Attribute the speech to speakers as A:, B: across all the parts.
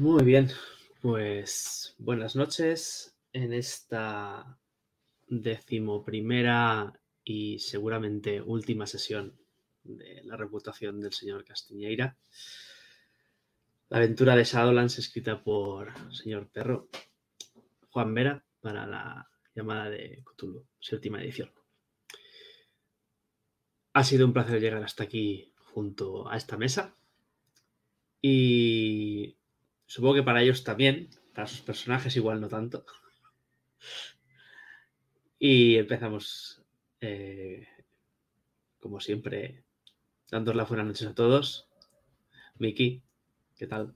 A: Muy bien, pues buenas noches en esta decimoprimera y seguramente última sesión de la reputación del señor Castiñeira. La aventura de Shadowlands escrita por señor Perro Juan Vera para la llamada de Cthulhu, séptima edición. Ha sido un placer llegar hasta aquí junto a esta mesa y supongo que para ellos también, para sus personajes igual no tanto. Y empezamos, eh, como siempre, dando las buenas noches a todos. Miki, ¿qué tal?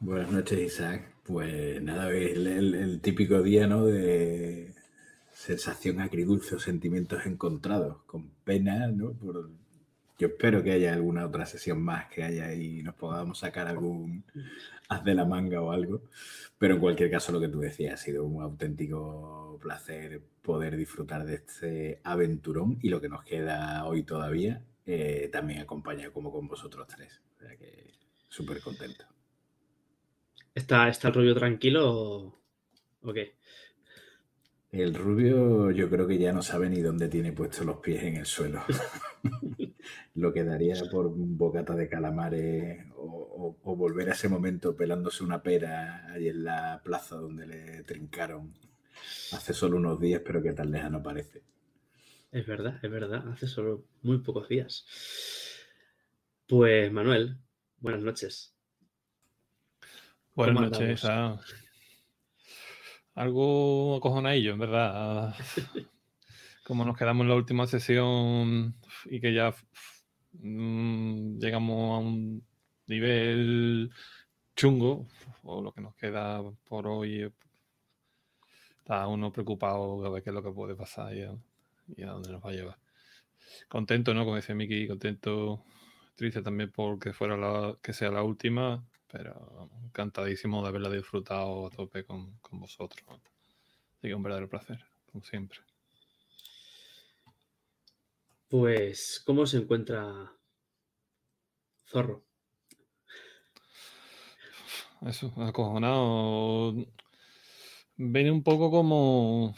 B: Buenas noches, Isaac. Pues nada, el, el, típico día, ¿no? De sensación agridulce o sentimientos encontrados, con pena, ¿no? Por yo espero que haya alguna otra sesión más que haya y nos podamos sacar algún haz de la manga o algo. Pero en cualquier caso, lo que tú decías, ha sido un auténtico placer poder disfrutar de este aventurón y lo que nos queda hoy todavía, eh, también acompañado como con vosotros tres. O sea que súper contento.
A: ¿Está, ¿Está el rollo tranquilo o qué?
B: El rubio yo creo que ya no sabe ni dónde tiene puestos los pies en el suelo. Lo que daría por un bocata de calamares o, volver a ese momento pelándose una pera ahí en la plaza donde le trincaron hace solo unos días, pero que tan lejano parece.
A: Es verdad, es verdad, hace solo muy pocos días. Pues Manuel, buenas noches.
C: Buenas noches algo acojonadillo, en verdad. Como nos quedamos en la última sesión y que ya mm, llegamos a un nivel chungo, o lo que nos queda por hoy, está uno preocupado a ver qué es lo que puede pasar y a, dónde nos va a llevar. Contento, ¿no? Como dice Miki, contento, triste también porque fuera la, que sea la última, pero encantadísimo de haberla disfrutado a tope con, vosotros. Así que un verdadero placer, como siempre.
A: Pues, ¿cómo se encuentra Zorro?
C: Eso, acojonado. Viene un poco como.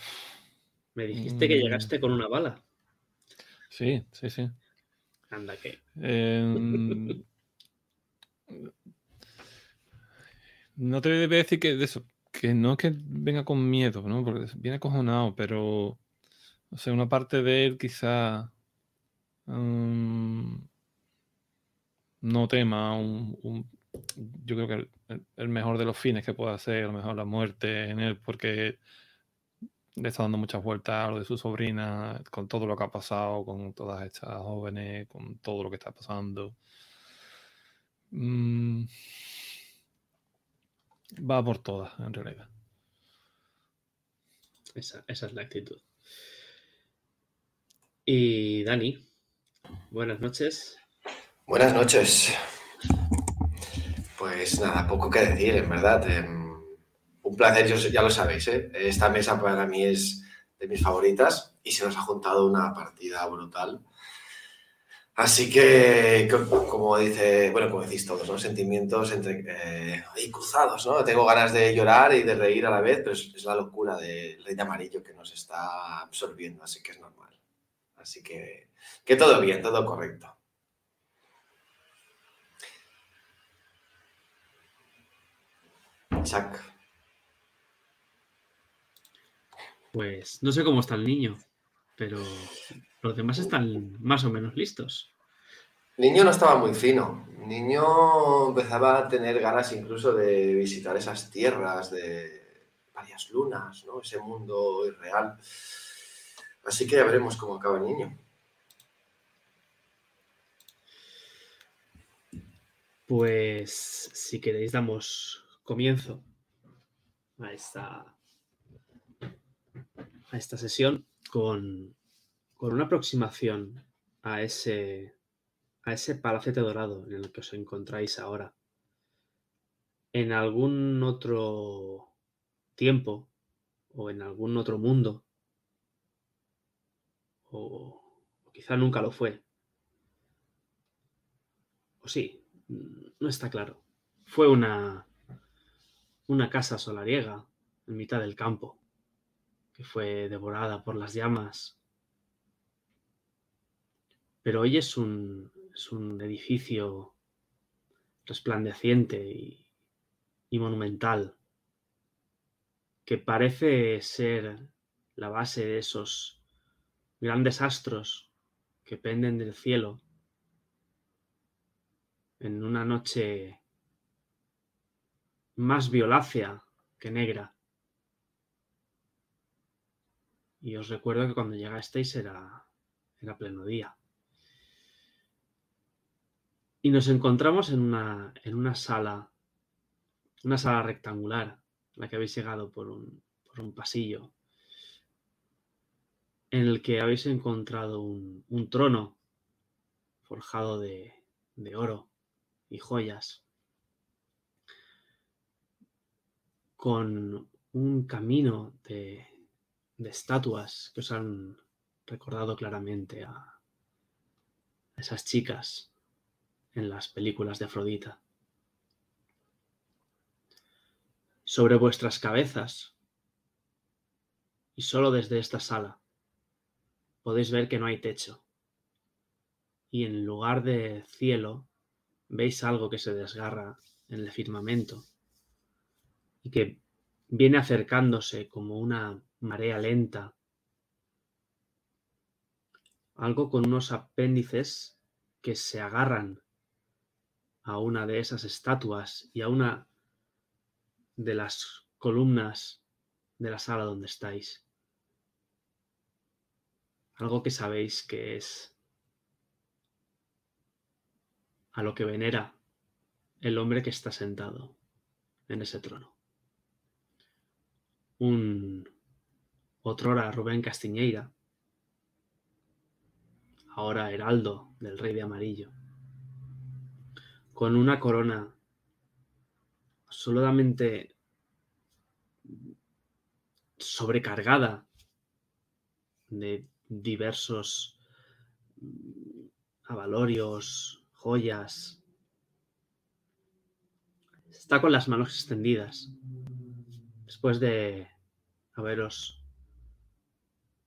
A: Me dijiste que mm. llegaste con una bala.
C: Sí, sí, sí.
A: Anda que.
C: Em, No te debe decir que de eso, que no es que venga con miedo, ¿no? Porque viene acojonado, pero. O sea, una parte de él quizá. Mm, no tema un, yo creo que el, mejor de los fines que puede hacer, a lo mejor la muerte en él, porque le está dando muchas vueltas a lo de su sobrina, con todo lo que ha pasado, con todas estas jóvenes, con todo lo que está pasando. Mm, Va por todas, en realidad.
A: Esa, es la actitud. Y Dani, buenas noches.
D: Buenas noches. Pues nada, poco que decir, en verdad. Em, un placer, ya lo sabéis, ¿eh? esta mesa para mí es de mis favoritas y se nos ha juntado una partida brutal. Así que, como dice, bueno, como decís todos, ¿no? Sentimientos entre eh, cruzados, ¿no? Tengo ganas de llorar y de reír a la vez, pero es, la locura del rey de amarillo que nos está absorbiendo, así que es normal. Así que, que todo bien, todo correcto. Chuck.
A: Pues no sé cómo está el niño, pero los demás están más o menos listos.
D: Niño no estaba muy fino. Niño empezaba a tener ganas incluso de visitar esas tierras de varias lunas, ¿no? Ese mundo irreal. Así que ya veremos cómo acaba el niño.
A: Pues si queréis damos comienzo a esta, a esta sesión con con una aproximación a ese, a ese palacete dorado en el que os encontráis ahora, en algún otro tiempo o en algún otro mundo, o, quizá nunca lo fue, o sí, no está claro. fue una, una casa solariega en mitad del campo, que fue devorada por las llamas. Pero hoy es un, es un edificio resplandeciente y, monumental, que parece ser la base de esos grandes astros que penden del cielo en una noche más violácea que negra. Y os recuerdo que cuando llegasteis era, era pleno día. Y nos encontramos en una, en una sala, una sala rectangular, la que habéis llegado por un, por un pasillo, en el que habéis encontrado un, un trono forjado de, de oro y joyas, con un camino de, de estatuas que os han recordado claramente a esas chicas en las películas de Afrodita. Sobre vuestras cabezas, y solo desde esta sala, podéis ver que no hay techo. Y en lugar de cielo, veis algo que se desgarra en el firmamento y que viene acercándose como una marea lenta. Algo con unos apéndices que se agarran a una de esas estatuas y a una de las columnas de la sala donde estáis. Algo que sabéis que es a lo que venera el hombre que está sentado en ese trono. Un otrora Rubén Castiñeira, ahora heraldo del rey de amarillo, con una corona absolutamente sobrecargada de diversos avalorios, joyas. Está con las manos extendidas después de haberos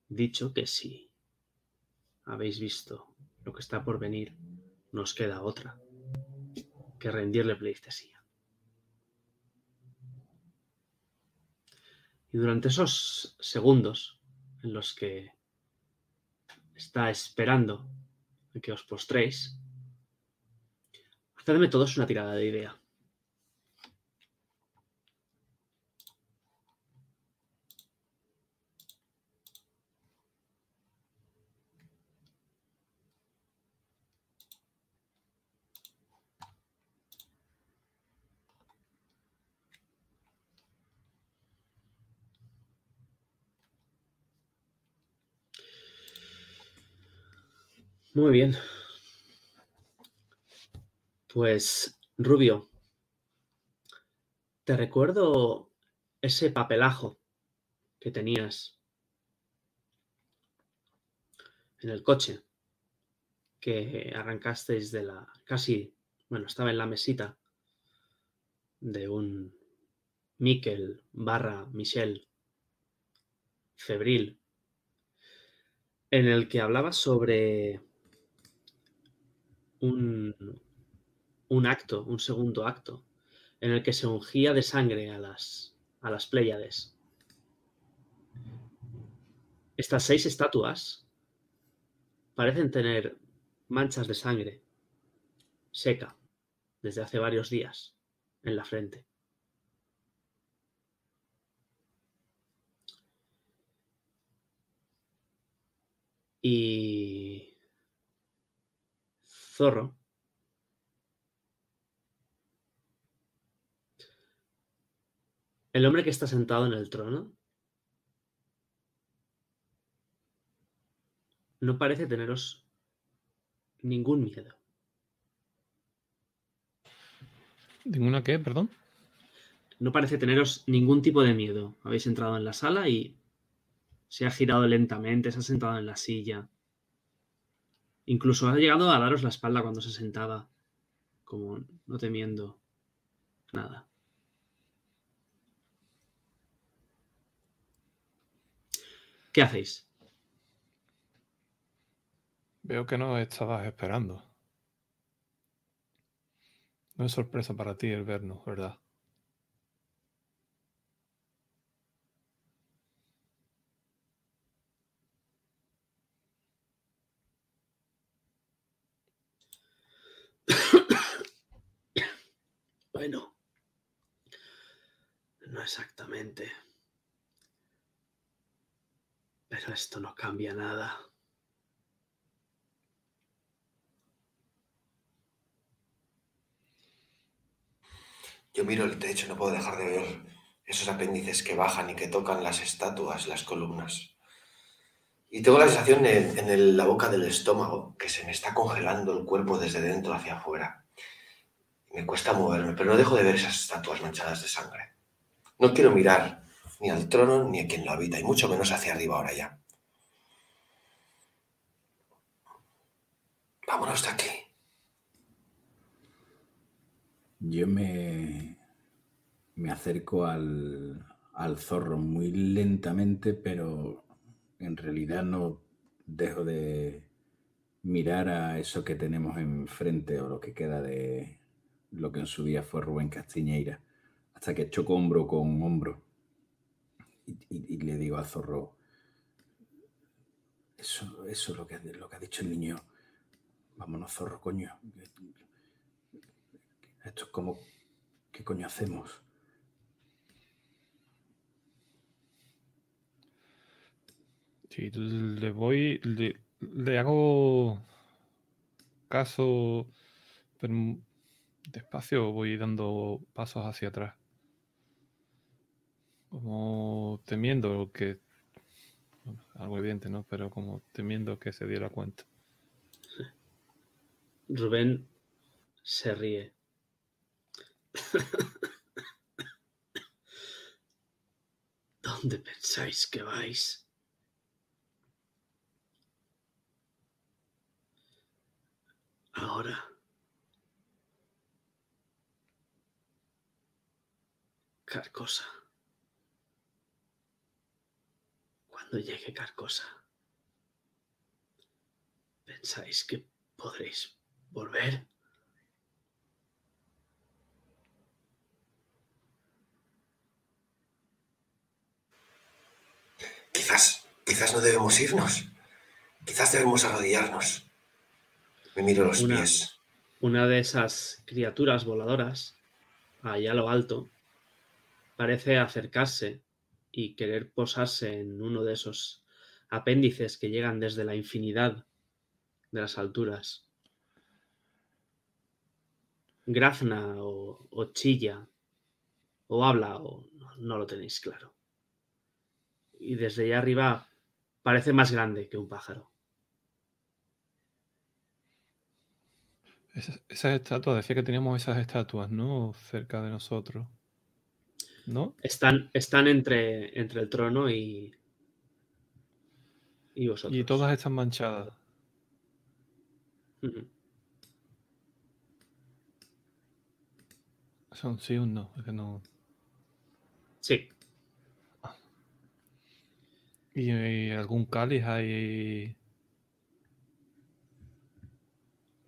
A: dicho que si habéis visto lo que está por venir, nos queda otra que rendirle pleitesía. Y durante esos segundos en los que está esperando a que os postréis, hacedme todos una tirada de idea. Muy bien. Pues, Rubio, te recuerdo ese papelajo que tenías en el coche, que arrancasteis de la, casi, bueno, estaba en la mesita de un Miquel barra Michel febril, en el que hablaba sobre un, un acto, un segundo acto, en el que se ungía de sangre a las, a las Pléyades. Estas seis estatuas parecen tener manchas de sangre seca desde hace varios días en la frente. Y Zorro El hombre que está sentado en el trono no parece teneros ningún miedo.
C: ¿Ninguna qué? Perdón.
A: No parece teneros ningún tipo de miedo. Habéis entrado en la sala y se ha girado lentamente, se ha sentado en la silla. Incluso ha llegado a daros la espalda cuando se sentaba, como no temiendo Nada. ¿Qué hacéis?
C: Veo que no estabas esperando. No es sorpresa para ti el vernos, ¿verdad?
A: Bueno, no exactamente. Pero esto no cambia nada.
D: Yo miro el techo, no puedo dejar de ver esos apéndices que bajan y que tocan las estatuas, las columnas. Y tengo la sensación en, la boca del estómago que se me está congelando el cuerpo desde dentro hacia afuera. Me cuesta moverme, pero no dejo de ver esas estatuas manchadas de sangre. No quiero mirar ni al trono ni a quien lo habita, y mucho menos hacia arriba ahora ya. Vámonos de aquí.
B: Yo me, me acerco al, al zorro muy lentamente, pero en realidad no dejo de mirar a eso que tenemos enfrente o lo que queda de lo que en su día fue Rubén Castiñeira, hasta que choco hombro con hombro y, y- le digo al zorro, eso, eso es lo que, ha dicho el niño, vámonos zorro, coño. Esto es como, ¿qué coño hacemos?
C: Sí, le voy, le, hago caso, despacio voy dando pasos hacia atrás. Como temiendo que, algo evidente, ¿no? Pero como temiendo que se diera cuenta.
A: Rubén se ríe. ¿Dónde pensáis que vais? Ahora. Carcosa. Cuando llegue Carcosa, ¿pensáis que podréis volver?
D: Quizás, quizás no debemos irnos. Quizás debemos arrodillarnos. Me miro los
A: Una-
D: pies.
A: Una de esas criaturas voladoras, allá a lo alto, parece acercarse y querer posarse en uno de esos apéndices que llegan desde la infinidad de las alturas. Grazna o, chilla o habla o no, no lo tenéis claro. Y desde allá arriba parece más grande que un pájaro.
C: Esas, esas estatuas, decía que teníamos esas estatuas, ¿no? Cerca de nosotros. ¿No?
A: Están, están entre, entre el trono y, y vosotros.
C: Y todas están manchadas. Son sí o no, es que no.
A: Sí,
C: ¿Y, y algún cáliz hay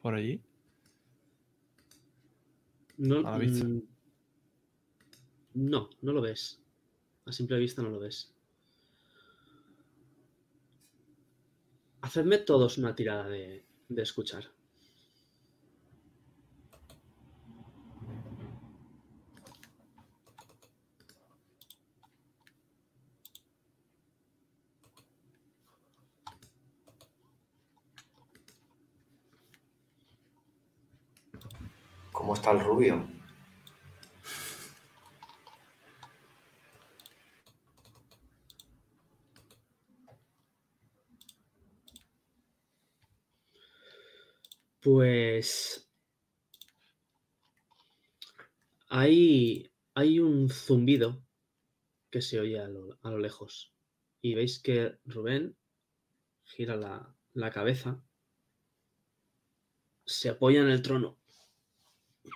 C: por allí?
A: no,
C: A la vista.
A: No, no lo ves. A simple vista no lo ves. Hacedme todos una tirada de, de escuchar.
D: ¿Cómo está el rubio?
A: Pues hay, hay un zumbido que se oye a lo, a lo lejos. Y veis que Rubén gira la, la cabeza, se apoya en el trono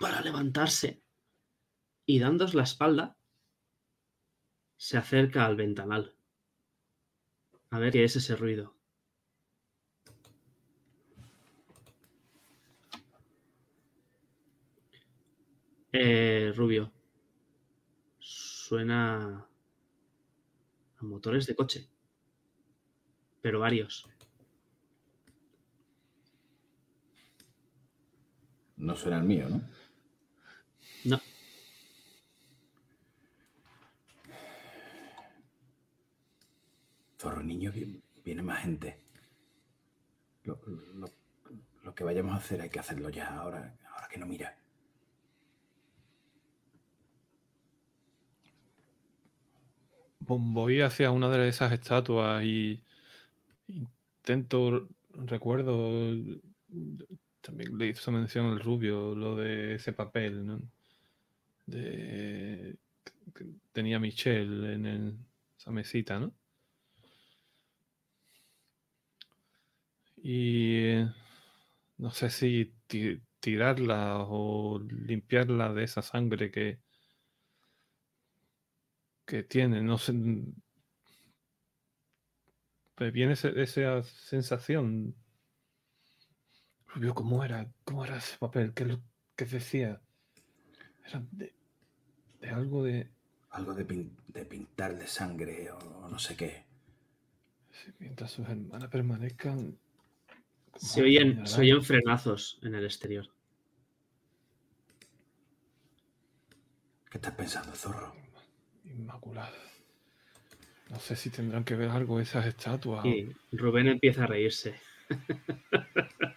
A: para levantarse y dándos la espalda, se acerca al ventanal. A ver qué es ese ruido. Eh, Rubio. Suena a motores de coche. Pero varios.
B: No suena el mío, ¿no?
A: No.
B: Zorro niño, vi- viene más gente. Lo, lo- lo que vayamos a hacer hay que hacerlo ya, ahora, ahora que no mira.
C: Voy hacia una de esas estatuas y intento, recuerdo, también le hizo mención el rubio, lo de ese papel, que tenía Michelle en esa mesita, ¿no? Y no sé si ti- tirarla o limpiarla de esa sangre que, que tiene. No sé. Me viene ese- esa sensación. Rubio, ¿cómo era? ¿Cómo era ese papel? ¿Qué, lo que decía? Era de, de algo de.
B: Algo de, pin- de pintar de sangre o no sé qué.
C: Mientras sus hermanas permanezcan.
A: Se oyen, se oyen frenazos en el exterior.
B: ¿Qué estás pensando, zorro?
C: Inmaculada. No sé si tendrán que ver algo esas estatuas.
A: Y Rubén empieza a reírse.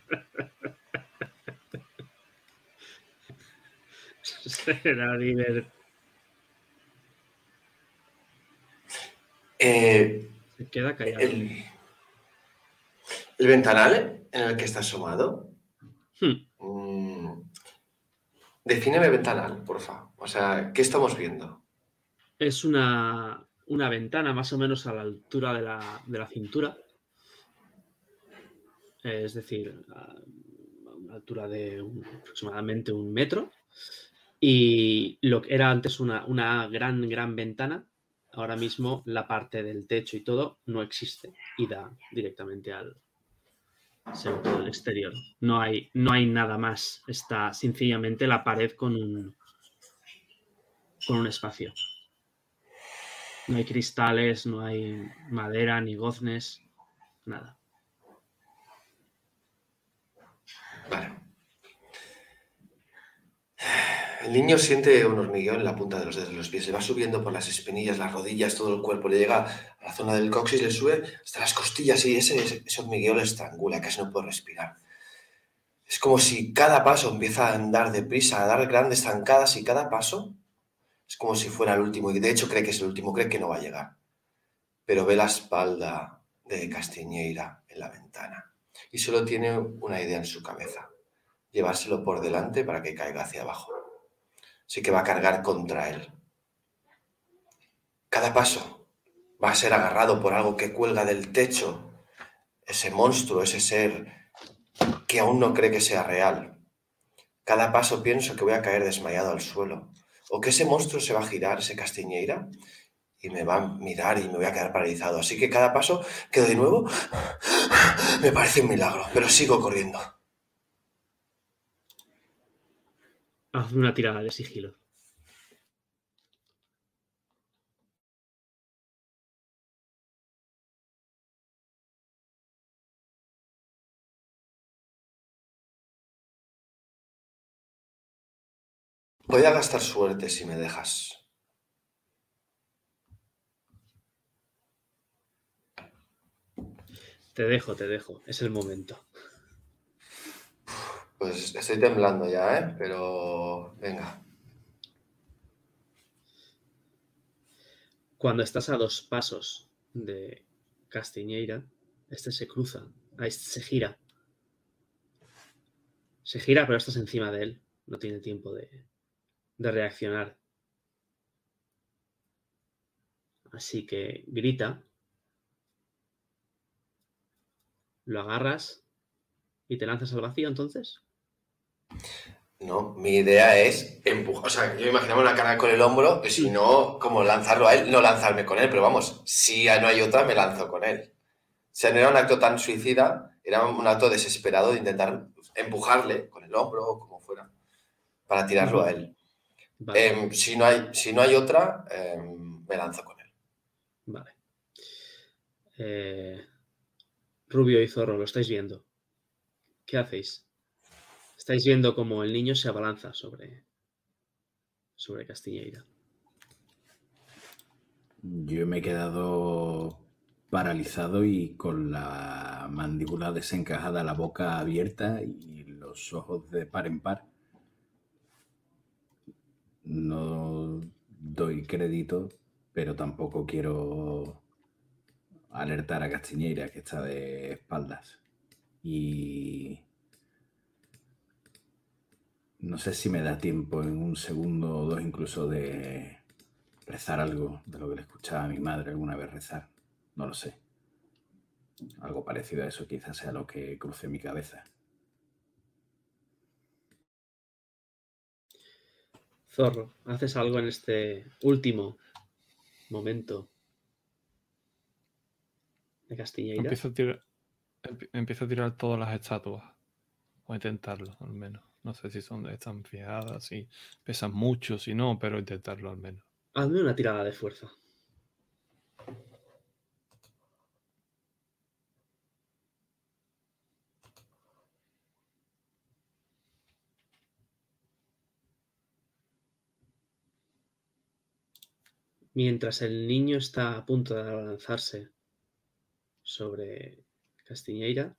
A: Será divertido.
D: Eh,
A: Se queda callado.
D: el, el ventanal en el que está asomado.
A: Hmm.
D: mm, defíneme ventanal, porfa. O sea, ¿qué estamos viendo?
A: Es una, una ventana más o menos a la altura de la, de la cintura. Es decir, a una altura de aproximadamente un metro. Y lo que era antes una, una gran, gran ventana, ahora mismo la parte del techo y todo no existe y da directamente al al exterior. No hay, no hay nada más. Está sencillamente la pared con un, con un espacio. No hay cristales, no hay madera, ni goznes, nada.
D: Vale. El niño siente un hormigueo en la punta de los dedos de los pies. Le va subiendo por las espinillas, las rodillas, todo el cuerpo. Le llega a la zona del coxis, le sube hasta las costillas y ese, ese, hormigueo le estrangula, casi no puede respirar. Es como si cada paso empieza a andar deprisa, a dar grandes zancadas y cada paso es como si fuera el último. Y de hecho cree que es el último, cree que no va a llegar. Pero ve la espalda de Castiñeira en la ventana y solo tiene una idea en su cabeza llevárselo por delante para que caiga hacia abajo. Así que va a cargar contra él. Cada paso va a ser agarrado por algo que cuelga del techo, ese monstruo, ese ser que aún no cree que sea real. Cada paso pienso que voy a caer desmayado al suelo, o que ese monstruo se va a girar, ese castiñeira, y me va a mirar y me voy a quedar paralizado. Así que cada paso quedo de nuevo, me parece un milagro, pero sigo corriendo.
A: Haz una tirada de sigilo.
D: Voy a gastar suerte si me dejas.
A: Te dejo, te dejo. Es el momento.
D: Pues estoy temblando ya, ¿eh? Pero venga.
A: Cuando estás a dos pasos de Castiñeira, este se cruza, este se gira. Se gira, pero estás encima de él. No tiene tiempo de, de reaccionar. Así que grita. Lo agarras y te lanzas al vacío entonces.
D: No, mi idea es empujar. O sea, yo imaginaba una cara con el hombro y si no, como lanzarlo a él, no lanzarme con él, pero vamos, si no hay otra, me lanzo con él. O sea, no era un acto tan suicida, era un acto desesperado de intentar empujarle con el hombro o como fuera para tirarlo a él. Em, si, no hay, si no hay otra, em, me lanzo con él.
A: Vale. Eh, Rubio y Zorro, lo estáis viendo. ¿Qué hacéis? Estáis viendo cómo el niño se abalanza sobre, sobre Castiñeira.
B: Yo me he quedado paralizado y con la mandíbula desencajada, la boca abierta y los ojos de par en par. No doy crédito, pero tampoco quiero alertar a Castiñeira que está de espaldas. Y no sé si me da tiempo en un segundo o dos incluso de rezar algo de lo que le escuchaba a mi madre alguna vez rezar. No lo sé. Algo parecido a eso quizás sea lo que cruce mi cabeza.
A: Zorro, ¿haces algo en este último momento de Castiñeira?
C: Empiezo a tirar, empiezo a tirar todas las estatuas. O a intentarlo, al menos. No sé si son están fijadas, si pesan mucho, si no, pero intentarlo al menos.
A: Hazme una tirada de fuerza. Mientras el niño está a punto de lanzarse sobre Castiñeira,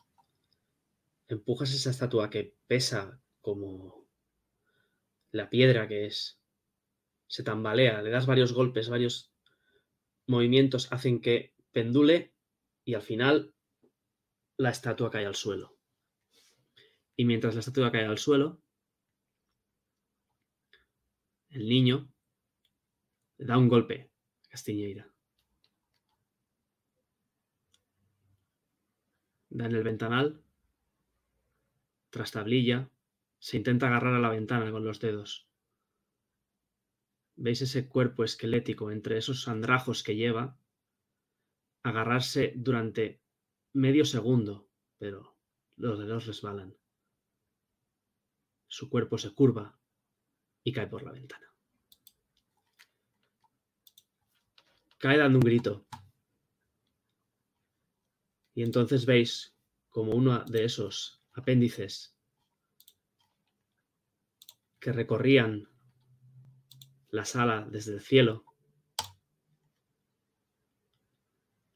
A: empujas esa estatua que pesa como la piedra que es. Se tambalea, le das varios golpes, varios movimientos hacen que pendule y al final la estatua cae al suelo. Y mientras la estatua cae al suelo, el niño le da un golpe Castiñeira. Da en el ventanal, tras tablilla, se intenta agarrar a la ventana con los dedos. ¿Veis ese cuerpo esquelético entre esos andrajos que lleva? Agarrarse durante medio segundo, pero los dedos resbalan. Su cuerpo se curva y cae por la ventana. Cae dando un grito. Y entonces veis como uno de esos apéndices que recorrían la sala desde el cielo.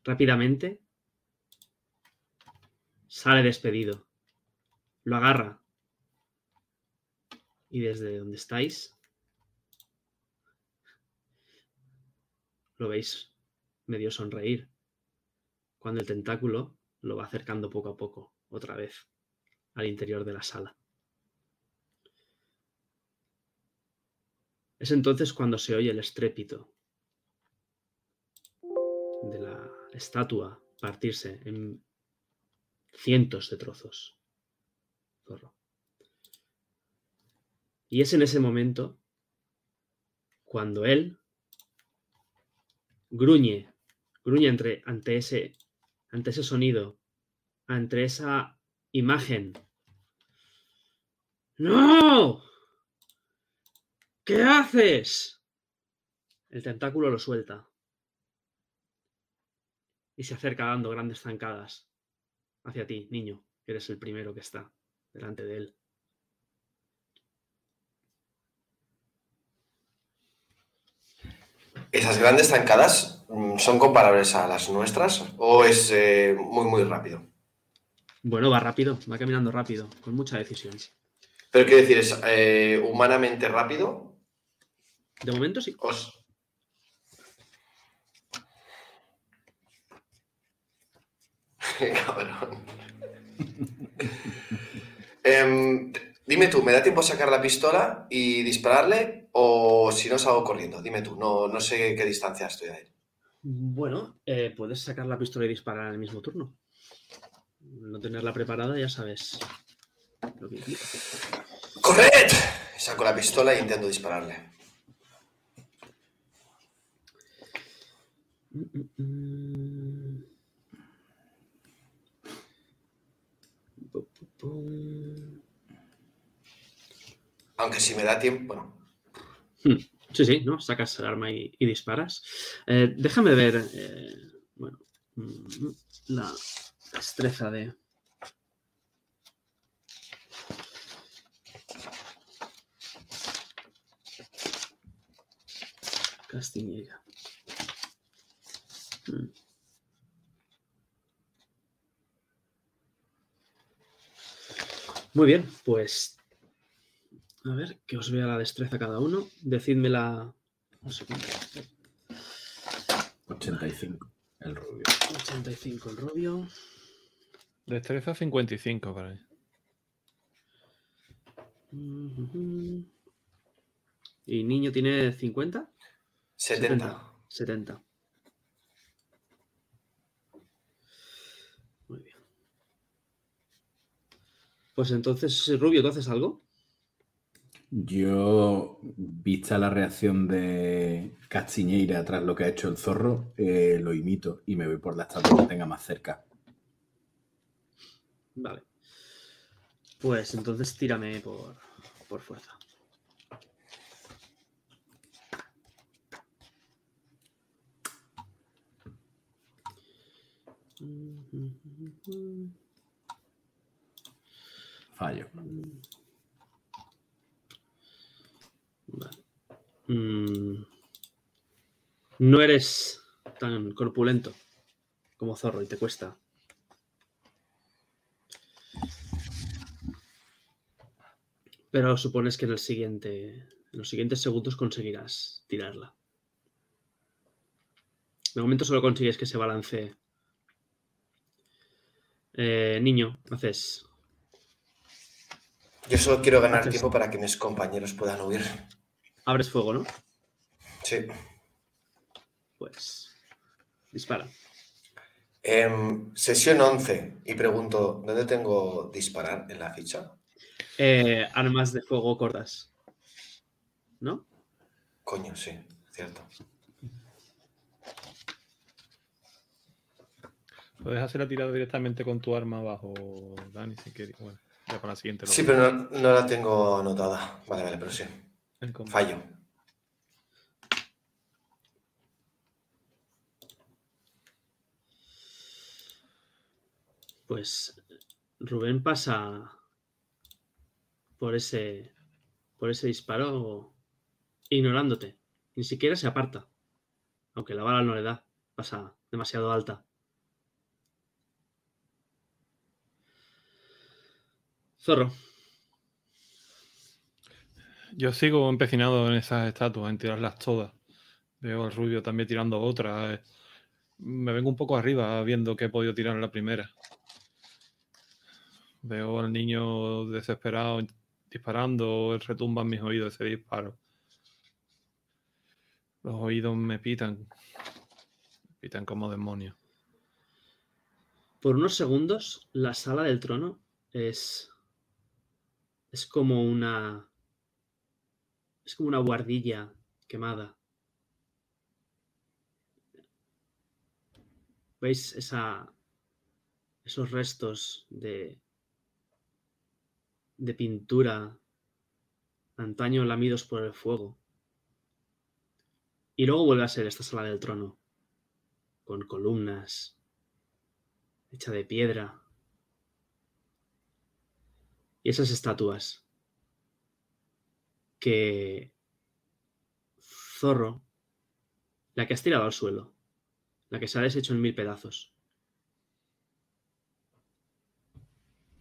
A: Rápidamente sale despedido, lo agarra y desde donde estáis lo veis medio sonreír cuando el tentáculo lo va acercando poco a poco otra vez al interior de la sala. Es entonces cuando se oye el estrépito de la estatua partirse en cientos de trozos. Y es en ese momento cuando él gruñe, gruñe entre, ante, ese, ante ese sonido, ante esa imagen. ¡No! ¿Qué haces? El tentáculo lo suelta. Y se acerca dando grandes zancadas hacia ti, niño, que eres el primero que está delante de él.
D: ¿Esas grandes zancadas mm, son comparables a las nuestras o es eh, muy, muy rápido?
A: Bueno, va rápido, va caminando rápido, con mucha decisión.
D: Pero quiero decir, ¿es eh, humanamente rápido
A: de momento sí.
D: Cabrón. Em, dime tú, ¿me da tiempo a sacar la pistola y dispararle? O si no salgo corriendo, dime tú, no, no sé qué distancia estoy de él.
A: Bueno, eh, puedes sacar la pistola y disparar en el mismo turno. No tenerla preparada, ya sabes lo que.
D: ¡Corred! Saco la pistola e intento dispararle.
A: Mm, mm, mm. Pum.
D: Aunque si me da tiempo. Bueno,
A: Hmm. Sí, sí, ¿no? Sacas el arma y, disparas. Eh, déjame ver, eh, bueno, mm, la destreza de... Castiñeira. Mm. Muy bien, pues a ver, que os vea la destreza cada uno. Decídmela. Un segundo.
B: 85, el rubio.
A: 85 el rubio.
C: Destreza 55 para.
A: Ujujú. ¿Y niño tiene 50?
D: 70.
A: 70. Muy bien. Pues entonces, Rubio, ¿tú haces algo?
B: Yo, vista la reacción de Castiñeira tras lo que ha hecho el zorro, eh, lo imito y me voy por la estatua que tenga más cerca.
A: Vale. Pues entonces tírame por, por fuerza.
B: Fallo.
A: Vale. Mm. No eres tan corpulento como zorro y te cuesta. Pero supones que en el siguiente, en los siguientes segundos conseguirás tirarla. De momento solo consigues que se balance. Eh, niño, haces.
D: Yo solo quiero ganar
A: Haces-
D: tiempo para que mis compañeros puedan huir.
A: Abres fuego, ¿no?
D: Sí.
A: Pues. Dispara.
D: Em, sesión 11. Y pregunto, ¿dónde tengo disparar en la ficha?
A: Eh, armas de fuego cortas. ¿No?
D: Coño, sí, cierto.
C: Puedes hacer la tirada directamente con tu arma abajo, Dani, si quieres. Bueno, ya para la siguiente.
D: Sí, pero no, no la tengo anotada. Vale, vale, pero sí. Fallo.
A: Pues Rubén pasa por ese por ese disparo ignorándote. Ni siquiera se aparta. Aunque la bala no le da. Pasa demasiado alta. Zorro.
C: Yo sigo empecinado en esas estatuas, en tirarlas todas. Veo al rubio también tirando otras. eh. Me vengo un poco arriba viendo que he podido tirar la primera. Veo al niño desesperado disparando, retumba en mis oídos ese disparo. Los oídos me pitan. Me pitan como demonios.
A: Por unos segundos, la sala del trono es. Es como una. Es como una guardilla quemada. ¿Veis esos restos de, de pintura antaño lamidos por el fuego? Y luego vuelve a ser esta sala del trono, con columnas, hecha de piedra. Y esas estatuas que Zorro, la que has tirado al suelo, la que se ha deshecho en mil pedazos.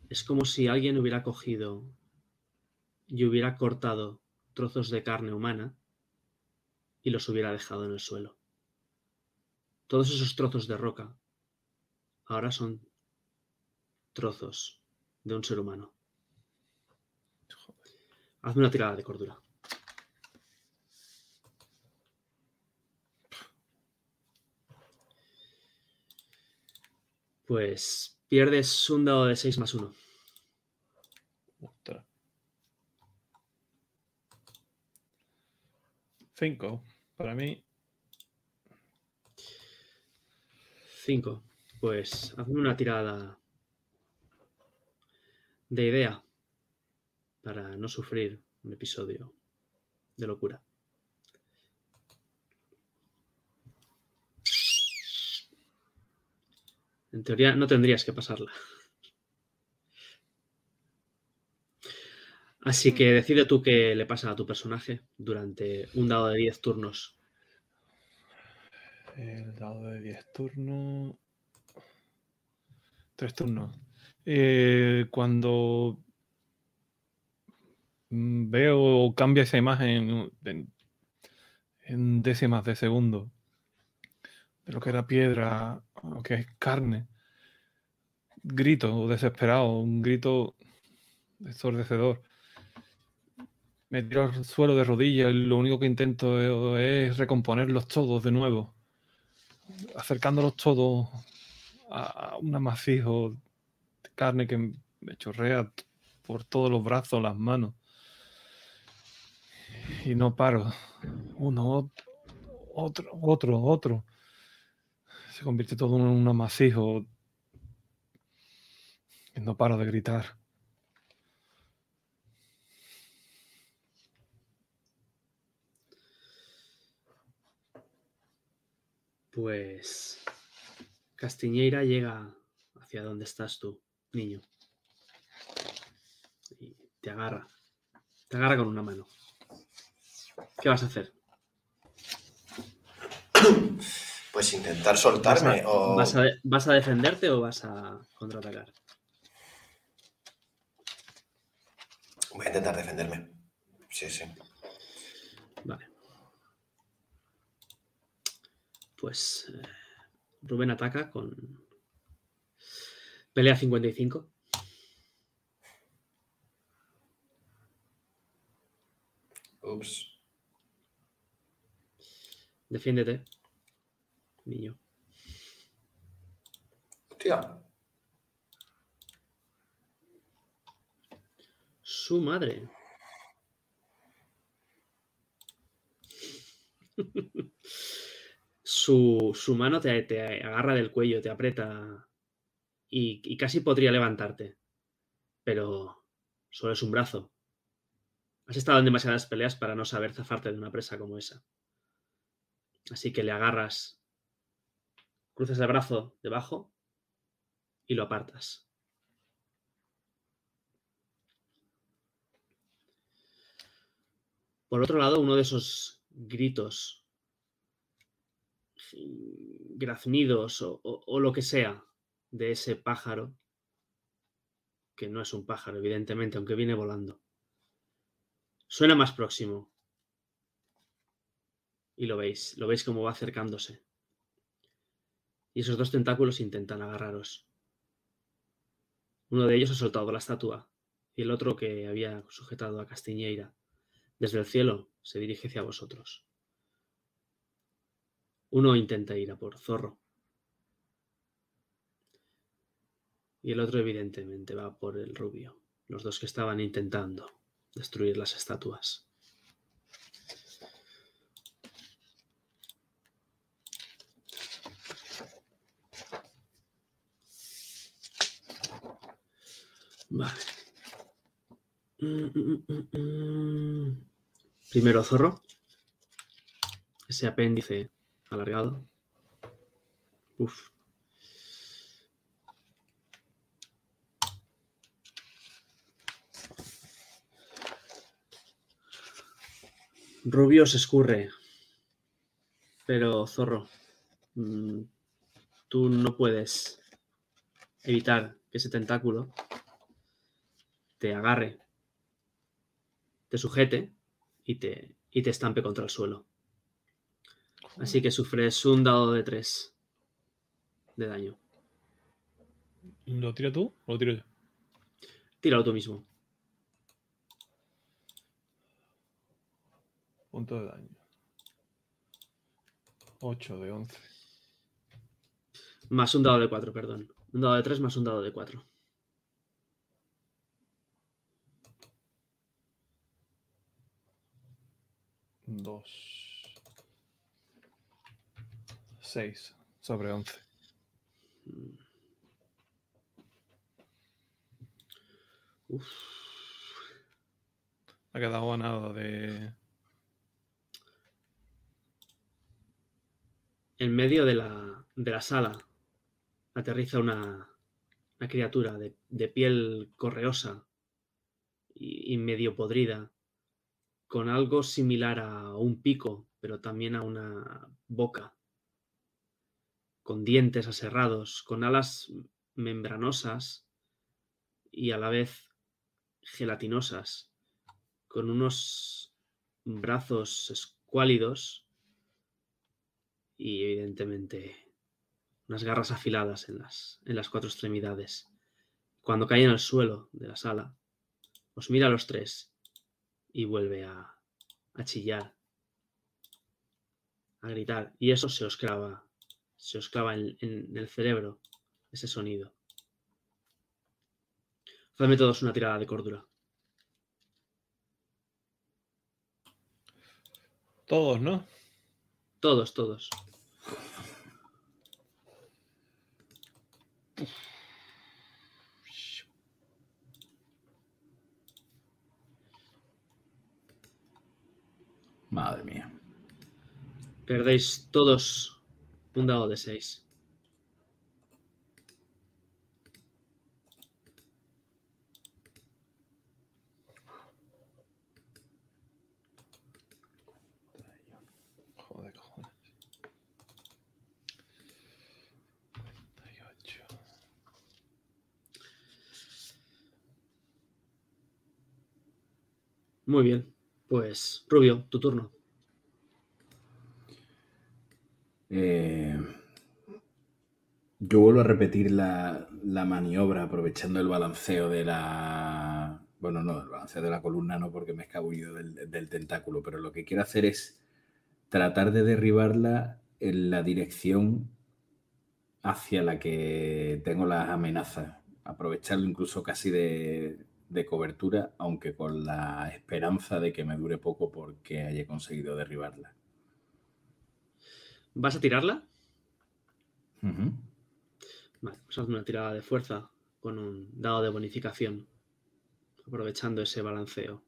A: Es como si alguien hubiera cogido y hubiera cortado trozos de carne humana y los hubiera dejado en el suelo. Todos esos trozos de roca ahora son trozos de un ser humano. Hazme una tirada de cordura. Pues pierdes un dado de 6 más 1.
C: Otra. para mí.
A: 5. Pues hazme una tirada de idea para no sufrir un episodio de locura. En teoría no tendrías que pasarla. Así que decide tú qué le pasa a tu personaje durante un dado de 10 turnos.
C: el dado de 10 turnos. Tres turnos. Eh, cuando mm, veo o cambia esa imagen en, décimas de segundo de lo que era piedra, lo que es carne, grito desesperado, un grito ensordecedor. Me tiro al suelo de rodillas y lo único que intento es recomponerlos todos de nuevo, acercándolos todos a un amasijo de carne que me chorrea por todos los brazos, las manos. Y no paro. Uno, otro, otro, otro. Se convierte todo en un amasijo. Y no paro de gritar.
A: Pues Castiñeira llega hacia donde estás tú, niño. Y te agarra. Te agarra con una mano. ¿Qué vas a hacer?
D: Pues intentar soltarme
A: ¿Vas a,
D: o...
A: vas a- vas a defenderte o vas a contraatacar?
D: Voy a intentar defenderme. Sí, sí.
A: Vale. Pues eh, Rubén ataca con pelea 55. Defiéndete, niño.
D: Hostia.
A: Su madre. su, su mano te, te agarra del cuello, te aprieta y, y casi podría levantarte. Pero solo es un brazo. Has estado en demasiadas peleas para no saber zafarte de una presa como esa. Así que le agarras, cruzas el brazo debajo y lo apartas. Por otro lado, uno de esos gritos, graznidos o, o- o lo que sea de ese pájaro, que no es un pájaro, evidentemente, aunque viene volando, suena más próximo. Y lo veis, lo veis como va acercándose. Y esos dos tentáculos intentan agarraros. Uno de ellos ha soltado la estatua y el otro que había sujetado a Castiñeira desde el cielo se dirige hacia vosotros. Uno intenta ir a por Zorro. Y el otro evidentemente va por el rubio. Los dos que estaban intentando destruir las estatuas. Vale. Primero zorro. Ese apéndice alargado. Uf. Rubio se escurre. Pero zorro, mm, tú no puedes evitar que ese tentáculo te agarre, te sujete y te, y te estampe contra el suelo. Así que sufres un dado de 3 de daño.
C: ¿Lo tiras tú o lo tiro yo?
A: Tíralo tú mismo.
C: Punto de daño. 8 de 11.
A: Más un dado de 4, perdón. Un dado de 3 más un dado de 4.
C: 2. 6 sobre 11.
A: Uf.
C: Ha quedado a nada de.
A: En medio de la, de la sala aterriza una, una criatura de, de piel correosa y, y medio podrida, con algo similar a un pico, pero también a una boca, con dientes aserrados, con alas membranosas y a la vez gelatinosas, con unos brazos escuálidos y evidentemente unas garras afiladas en las, en las cuatro extremidades. Cuando cae en el suelo de la sala, os mira a los tres y vuelve a, a chillar, a gritar. Y eso se os clava, se os clava en, en el cerebro, ese sonido. Hacedme todos una tirada de cordura.
C: Todos, ¿no?
A: Todos, todos.
B: Madre mía.
A: Perdéis todos un dado de 6.
C: Joder, cojones. 48.
A: Muy bien. Pues, Rubio, tu turno.
B: Eh, yo vuelvo a repetir la, la maniobra aprovechando el balanceo de la... Bueno, no, el balanceo de la columna no porque me he escabullido del, del tentáculo, pero lo que quiero hacer es tratar de derribarla en la dirección hacia la que tengo las amenazas. Aprovecharlo incluso casi de, de cobertura, aunque con la esperanza de que me dure poco porque haya conseguido derribarla.
A: ¿Vas a tirarla?
B: Ujú.
A: Vale, pues una tirada de fuerza con un dado de bonificación, aprovechando ese balanceo.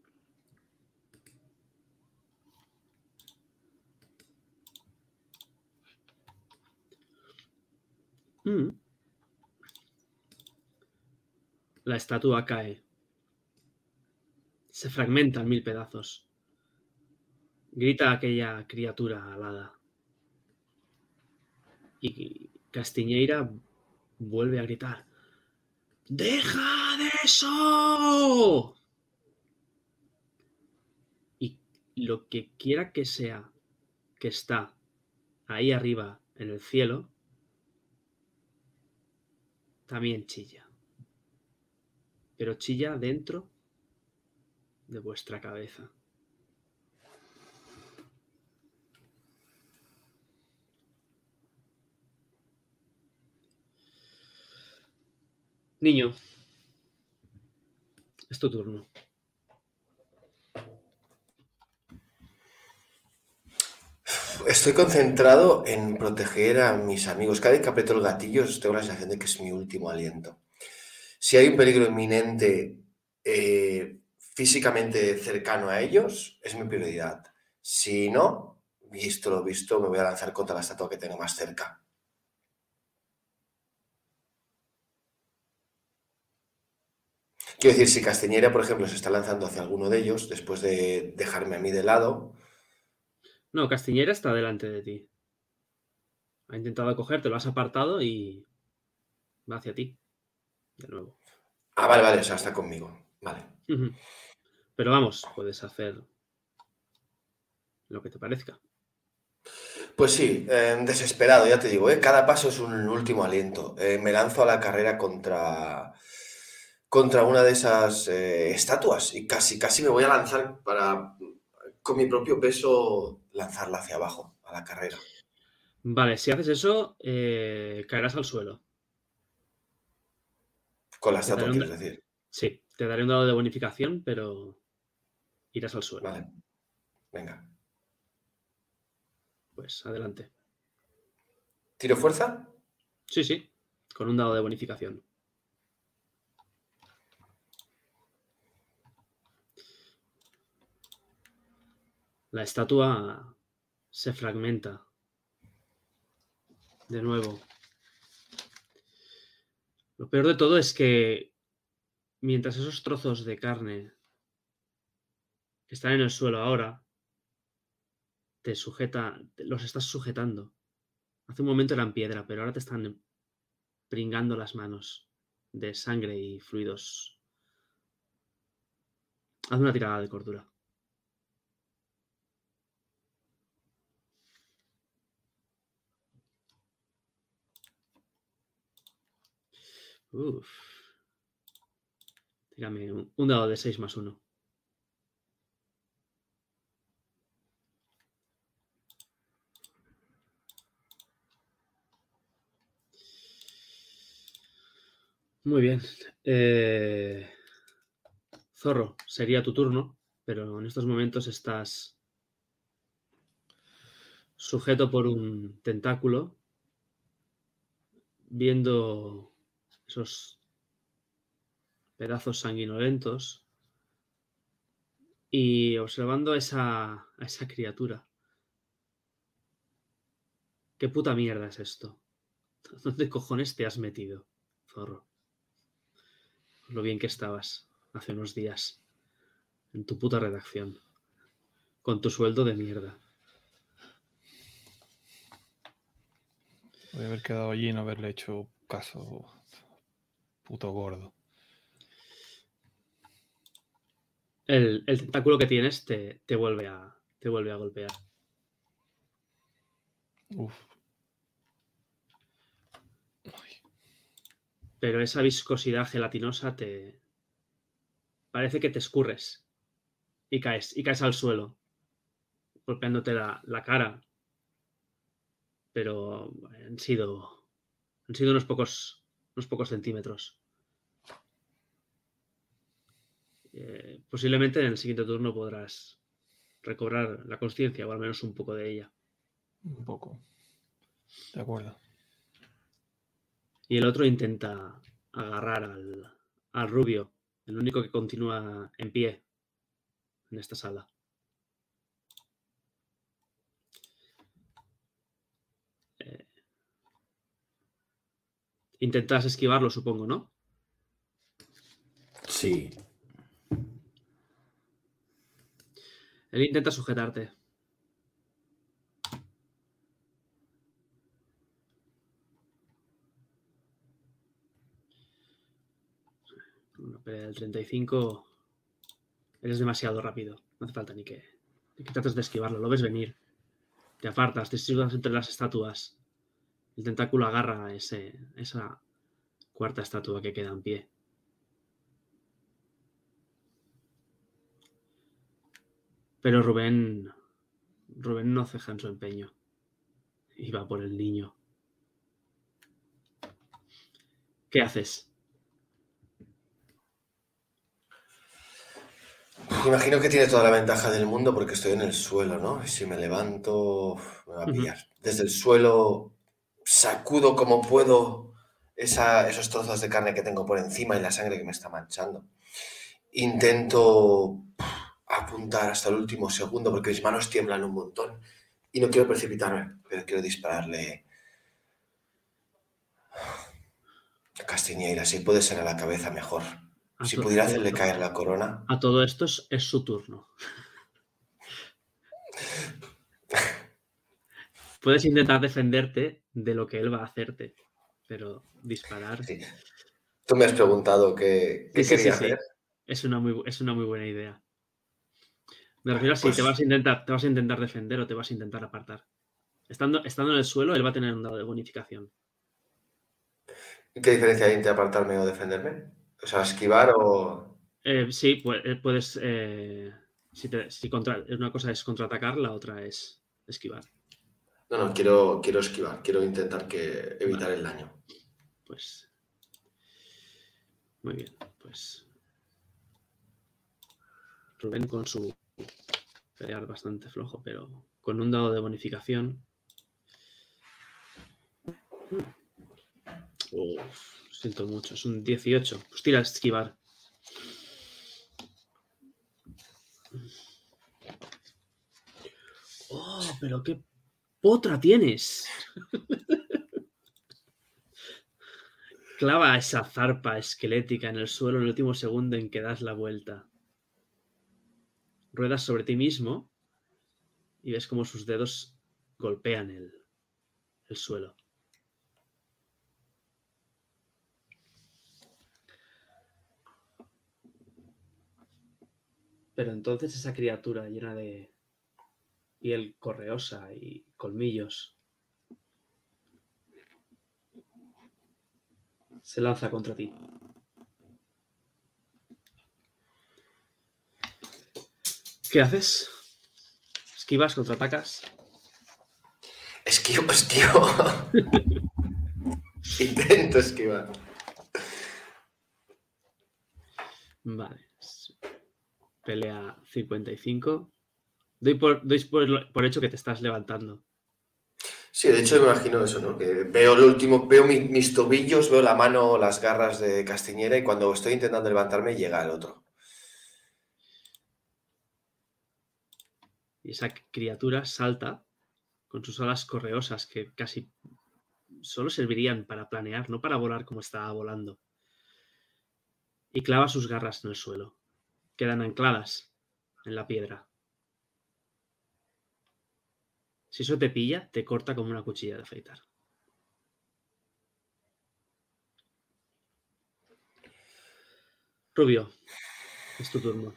A: Mm. La estatua cae. Se fragmenta en mil pedazos. Grita aquella criatura alada. Y Castiñeira vuelve a gritar. ¡Deja de eso! Y lo que quiera que sea que está ahí arriba en el cielo, también chilla. Pero chilla dentro de vuestra cabeza. Niño, es tu turno.
D: Estoy concentrado en proteger a mis amigos. Cada vez que aprieto el gatillo tengo la sensación de que es mi último aliento. Si hay un peligro inminente eh, físicamente cercano a ellos, es mi prioridad. Si no, visto lo visto, me voy a lanzar contra la estatua que tengo más cerca. Quiero decir, si Castañera, por ejemplo, se está lanzando hacia alguno de ellos, después de dejarme a mí de lado,
A: No, Castiñera está delante de ti. Ha intentado cogerte, lo has apartado y va hacia ti. De nuevo.
D: Ah, vale, vale, o sea, está conmigo. Vale.
A: Pero vamos, puedes hacer lo que te parezca.
D: Pues sí, eh, desesperado, ya te digo, ¿eh? cada paso es un último aliento. Eh, me lanzo a la carrera contra, contra una de esas eh, estatuas y casi, casi me voy a lanzar para, con mi propio peso, lanzarla hacia abajo, a la carrera.
A: Vale, si haces eso, eh, caerás al suelo.
D: Con la estatua, quieres decir.
A: Sí, te daré un dado de bonificación, pero irás al suelo.
D: Vale. Venga.
A: Pues adelante.
D: ¿Tiro fuerza?
A: Sí, sí, con un dado de bonificación. La estatua se fragmenta. De nuevo. Lo peor de todo es que mientras esos trozos de carne están en el suelo ahora te sujeta, los estás sujetando. Hace un momento eran piedra, pero ahora te están pringando las manos de sangre y fluidos. Haz una tirada de cordura. Uf. Dígame un, dado de 6 más 1. Muy bien. Eh, Zorro, sería tu turno, pero en estos momentos estás sujeto por un tentáculo, viendo esos pedazos sanguinolentos y observando a esa, a esa criatura. ¿Qué puta mierda es esto? ¿Dónde cojones te has metido, zorro? Lo bien que estabas hace unos días en tu puta redacción, con tu sueldo de mierda.
C: Voy a haber quedado allí y no haberle hecho caso. Puto gordo.
A: El, el tentáculo que tienes te, te, vuelve a, te vuelve a golpear.
C: Uf.
A: Pero esa viscosidad gelatinosa te. Parece que te escurres y caes, y caes al suelo, golpeándote la, la cara. Pero han sido. Han sido unos pocos. unos pocos centímetros. Eh, posiblemente en el siguiente turno podrás recobrar la conciencia, o al menos un poco de ella.
C: Un poco. De acuerdo.
A: Y el otro intenta agarrar al, al rubio, el único que continúa en pie en esta sala. Eh, intentas esquivarlo, supongo, ¿no?
B: Sí.
A: Él intenta sujetarte. Del 35. Eres demasiado rápido. No hace falta ni que, trates de esquivarlo. Lo ves venir. Te apartas, te sitúas entre las estatuas. El tentáculo agarra ese, esa cuarta estatua que queda en pie. Pero Rubén. Rubén no ceja en su empeño. Y va por el niño. ¿Qué haces?
D: Imagino que tiene toda la ventaja del mundo porque estoy en el suelo, ¿no? Y si me levanto, me va a pillar. Desde el suelo sacudo como puedo esa, esos trozos de carne que tengo por encima y la sangre que me está manchando. Intento apuntar hasta el último segundo porque mis manos tiemblan un montón y no quiero precipitarme, pero quiero dispararle a Castiñeira. Si puede ser a la cabeza, mejor.
A: A
D: Si pudiera
A: a
D: hacerle caer la corona.
A: A todo esto es, es su turno. Puedes intentar defenderte de lo que él va a hacerte, pero disparar
D: Sí. Tú me has preguntado qué, qué
A: Sí, sí,
D: quería
A: sí, sí.
D: hacer.
A: es una muy, es una muy buena idea. Me refiero a si
D: Pues-
A: te vas a intentar, te vas a intentar defender o te vas a intentar apartar. Estando, estando en el suelo, él va a tener un dado de bonificación.
D: ¿Qué diferencia hay entre apartarme o defenderme? O sea, esquivar o...
A: Eh, sí, eh, puedes. eh, si te- si contra- una cosa es contraatacar, la otra es esquivar.
D: No, no, quiero, quiero esquivar. Quiero intentar que evitar el daño.
A: Pues. Muy bien, pues. Rubén con su pelear bastante flojo, pero con un dado de bonificación. Uf, siento mucho, es un 18. Pues tira a esquivar. Oh, pero qué potra tienes. Clava esa zarpa esquelética en el suelo en el último segundo en que das la vuelta. Ruedas sobre ti mismo y ves como sus dedos golpean el, el suelo. Pero entonces esa criatura llena de piel correosa y colmillos se lanza contra ti. ¿Qué haces? ¿Esquivas, contraatacas?
D: Esquivo, esquivo. Intento esquivar.
A: Vale. Pelea 55. Doy por, doy por, por hecho que te estás levantando.
D: Sí, de hecho me imagino eso, ¿no? Que veo el último, veo mi- mis tobillos, veo la mano, las garras de Castiñera y cuando estoy intentando levantarme llega el otro.
A: Y esa criatura salta con sus alas correosas que casi solo servirían para planear, no para volar como estaba volando. Y clava sus garras en el suelo. Quedan ancladas en la piedra. Si eso te pilla, te corta como una cuchilla de afeitar. Rubio, es tu turno.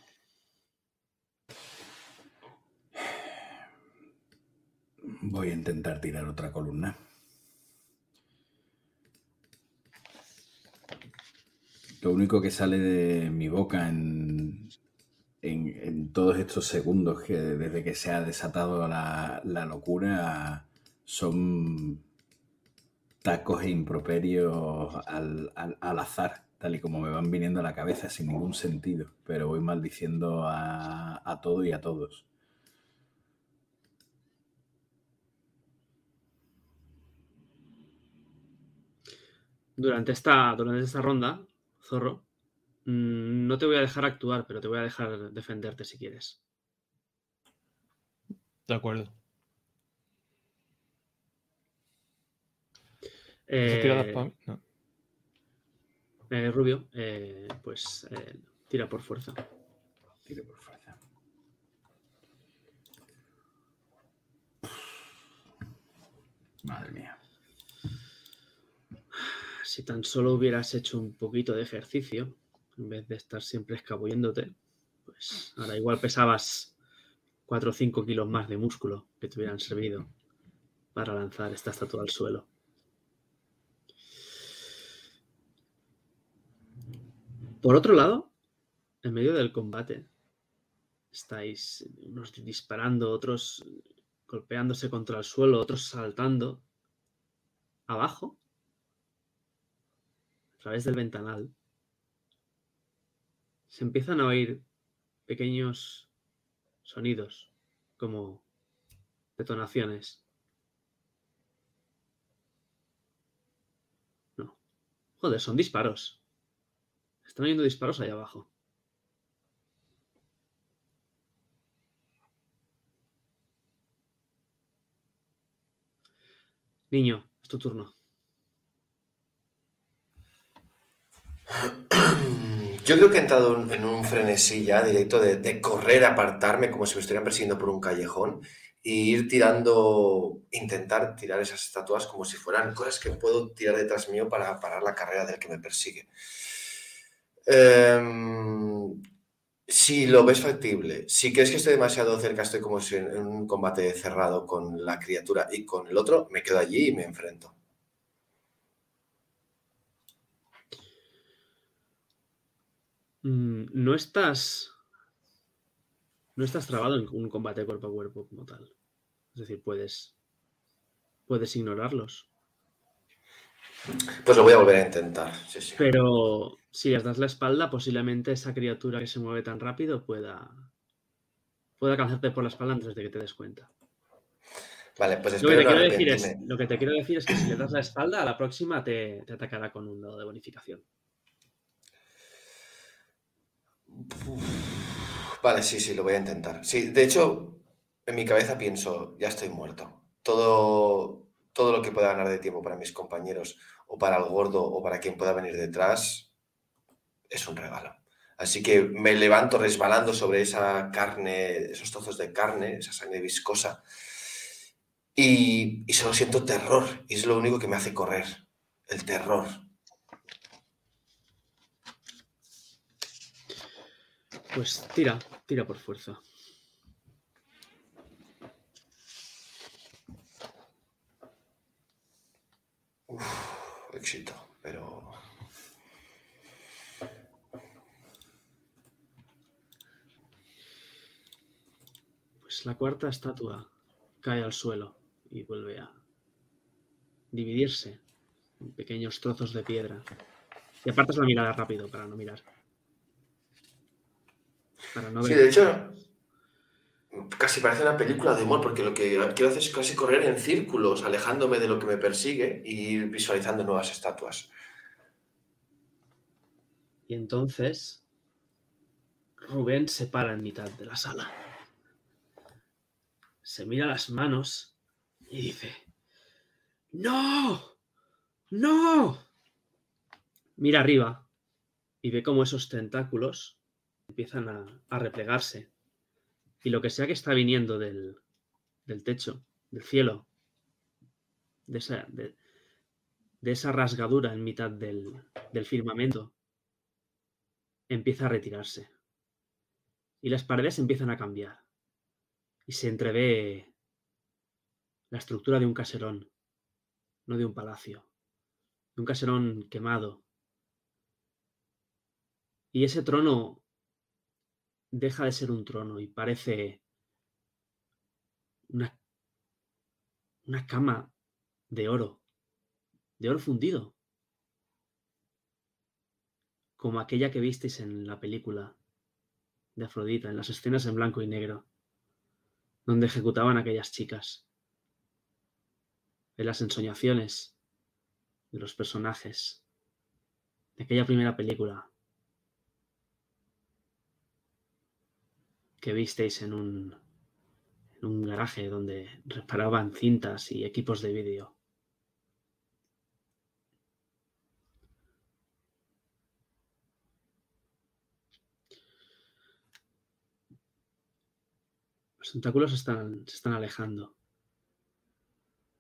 B: Voy a intentar tirar otra columna. Lo único que sale de mi boca en, en- todos estos segundos que desde que se ha desatado la, la locura son tacos e improperios al, al- al azar, tal y como me van viniendo a la cabeza sin ningún sentido, pero voy maldiciendo a, a todo y a todos.
A: Durante esta, durante esta ronda, Zorro, mm, no te voy a dejar actuar, pero te voy a dejar defenderte si quieres.
C: De acuerdo. ¿Esas tiradas
A: Eh?
C: No.
A: eh, Rubio, eh, pues eh, tira por fuerza.
B: Tiro por fuerza. Madre mía.
A: Si tan solo hubieras hecho un poquito de ejercicio, en vez de estar siempre escabulléndote, pues ahora igual pesabas 4 o 5 kilos más de músculo que te hubieran servido para lanzar esta estatua al suelo. Por otro lado, en medio del combate, estáis unos disparando, otros golpeándose contra el suelo, otros saltando. Abajo, a través del ventanal, se empiezan a oír pequeños sonidos, como detonaciones. No. Joder, son disparos. Están oyendo disparos allá abajo. Niño, es tu turno.
D: Yo creo que he entrado en un frenesí ya directo de, correr, apartarme como si me estuvieran persiguiendo por un callejón e ir tirando, intentar tirar esas estatuas como si fueran cosas que puedo tirar detrás mío para parar la carrera del que me persigue. Em, si lo ves factible, si crees que estoy demasiado cerca, estoy como si en un combate cerrado con la criatura y con el otro, me quedo allí y me enfrento.
A: No estás. No estás trabado en un combate cuerpo a cuerpo como tal. Es decir, puedes. Puedes ignorarlos.
D: Pues lo voy a volver a intentar. Sí, sí.
A: Pero si les das la espalda, posiblemente esa criatura que se mueve tan rápido pueda. puede alcanzarte por la espalda antes de que te des cuenta.
D: Vale, pues
A: Lo que,
D: espero
A: te
D: no
A: quiero decir es,
D: arrepentirme.
A: lo que te quiero decir es que si le das la espalda, a la próxima te, te atacará con un dado de bonificación.
D: Vale, sí, sí, lo voy a intentar. Sí, de hecho, en mi cabeza pienso, ya estoy muerto. Todo, todo lo que pueda ganar de tiempo para mis compañeros o para el gordo o para quien pueda venir detrás es un regalo. Así que me levanto resbalando sobre esa carne, esos trozos de carne, esa sangre viscosa, y, y solo siento terror, y es lo único que me hace correr, el terror.
A: Pues tira, tira por fuerza.
D: Éxito, pero
A: Pues la cuarta estatua cae al suelo y vuelve a dividirse en pequeños trozos de piedra. Y apartas la mirada rápido para no mirar. Para no
D: Sí, de hecho, casi parece una película de humor, porque lo que quiero hacer es casi correr en círculos, alejándome de lo que me persigue y ir visualizando nuevas estatuas.
A: Y entonces Rubén se para en mitad de la sala. Se mira las manos y dice, ¡No! ¡No! Mira arriba y ve cómo esos tentáculos empiezan a, replegarse. Y lo que sea que está viniendo del, del techo, del cielo, de esa, de esa rasgadura en mitad del, del firmamento, empieza a retirarse. Y las paredes empiezan a cambiar. Y se entrevé la estructura de un caserón, no de un palacio. De un caserón quemado. Y ese trono deja de ser un trono y parece una, una cama de oro, de oro fundido. Como aquella que visteis en la película de Afrodita, en las escenas en blanco y negro, donde ejecutaban a aquellas chicas, en las ensoñaciones de los personajes de aquella primera película que visteis en un, en un garaje donde reparaban cintas y equipos de vídeo. Los tentáculos están, se están alejando.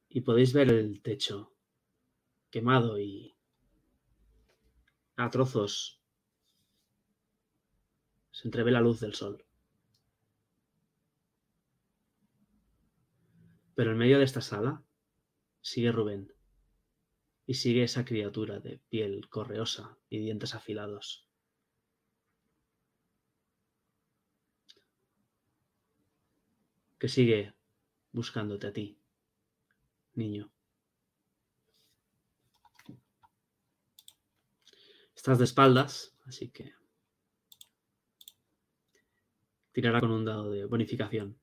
A: Y podéis ver el techo quemado y a trozos se entrevé la luz del sol. Pero en medio de esta sala sigue Rubén y sigue esa criatura de piel correosa y dientes afilados. que sigue buscándote a ti, niño. Estás de espaldas, así que tirará con un dado de bonificación.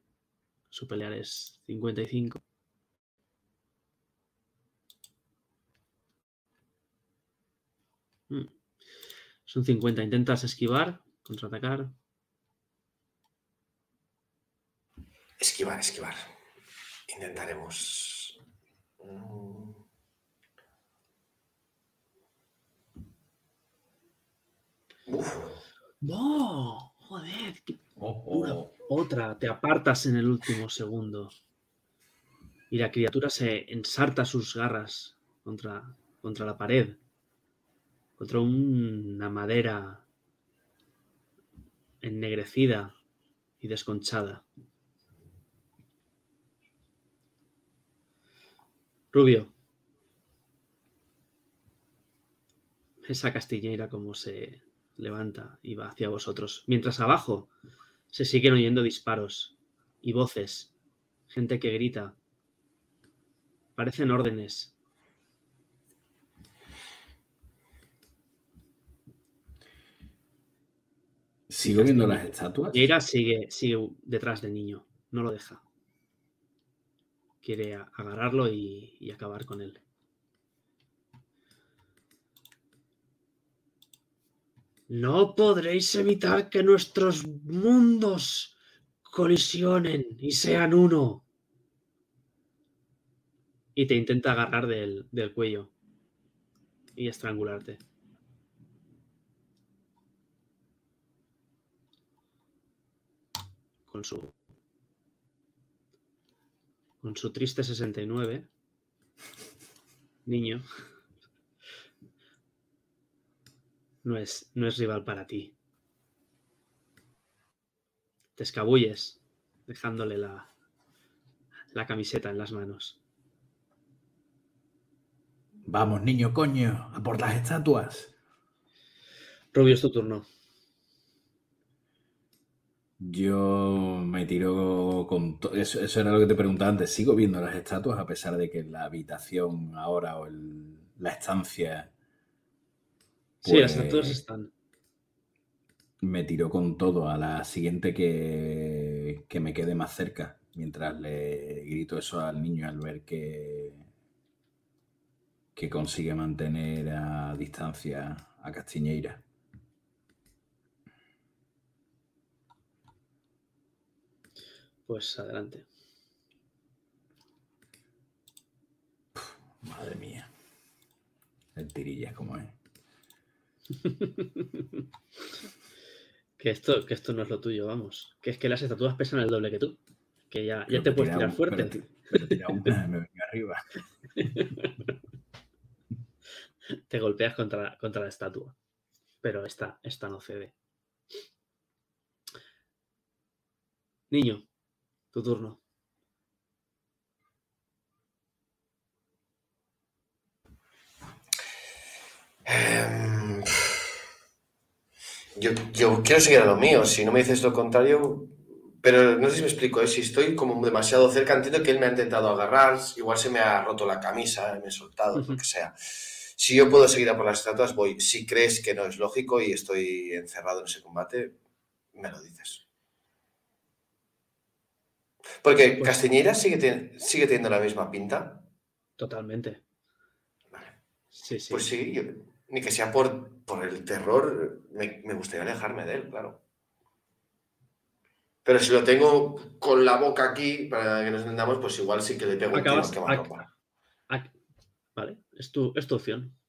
A: Su pelear es 55. Mm. Son 50. Intentas esquivar, contraatacar.
D: Esquivar, esquivar. Intentaremos. Mm. Uf,
A: ¡No! Joder, qué
B: Oh, oh.
A: Otra, te apartas en el último segundo. Y la criatura se ensarta sus garras contra, contra la pared, contra una madera ennegrecida y desconchada. Rubio. Esa castillera como se levanta y va hacia vosotros. Mientras abajo se siguen oyendo disparos y voces, gente que grita. Parecen órdenes.
B: Sigo viendo las estatuas.
A: Castiñeira sigue, sigue detrás del niño, no lo deja. Quiere agarrarlo y, y acabar con él. No podréis evitar que nuestros mundos colisionen y sean uno. Y te intenta agarrar del, del cuello y estrangularte. Con su. Con su triste 69. Niño. No es, no es rival para ti. Te escabulles, dejándole la, la camiseta en las manos.
B: Vamos, niño, coño, a por las estatuas.
A: Rubio, es tu turno.
B: Yo me tiro con... Eso, eso era lo que te preguntaba antes. Sigo viendo las estatuas a pesar de que la habitación ahora o el- la estancia
A: Sí, las
B: Pues-
A: estatuas están.
B: me tiró con todo a la siguiente que, que me quede más cerca, mientras le grito eso al niño al ver que, que consigue mantener a distancia a Castiñeira.
A: Pues adelante.
B: Madre mía. El tirillas como es.
A: Que, esto, que esto no es lo tuyo, vamos. Que es que las estatuas pesan el doble que tú. Que ya, ya te puedes
B: tira
A: tirar
B: un-
A: fuerte.
B: pero ti- pero tira una, me vengo arriba.
A: te golpeas contra, contra la estatua. Pero esta, esta no cede. Niño, tu turno.
D: Em, yo, yo quiero seguir a lo mío, si no me dices lo contrario, pero no sé si me explico, ¿eh? si estoy como demasiado cerca, entiendo que él me ha intentado agarrar, igual se me ha roto la camisa, me he soltado, lo que sea. Si yo puedo seguir a por las estatuas, voy. Si crees que no es lógico y estoy encerrado en ese combate, me lo dices. Porque
A: Pues-
D: Castiñeira sigue, ten- sigue teniendo la misma pinta.
A: Totalmente.
D: Vale.
A: Sí, sí.
D: Pues sí, yo- ni que sea por, por el terror, me, me gustaría alejarme de él, claro. Pero si lo tengo con la boca aquí, para que nos entendamos, pues igual sí que le pego un tiro que va a
A: Vale, es tu, es tu opción.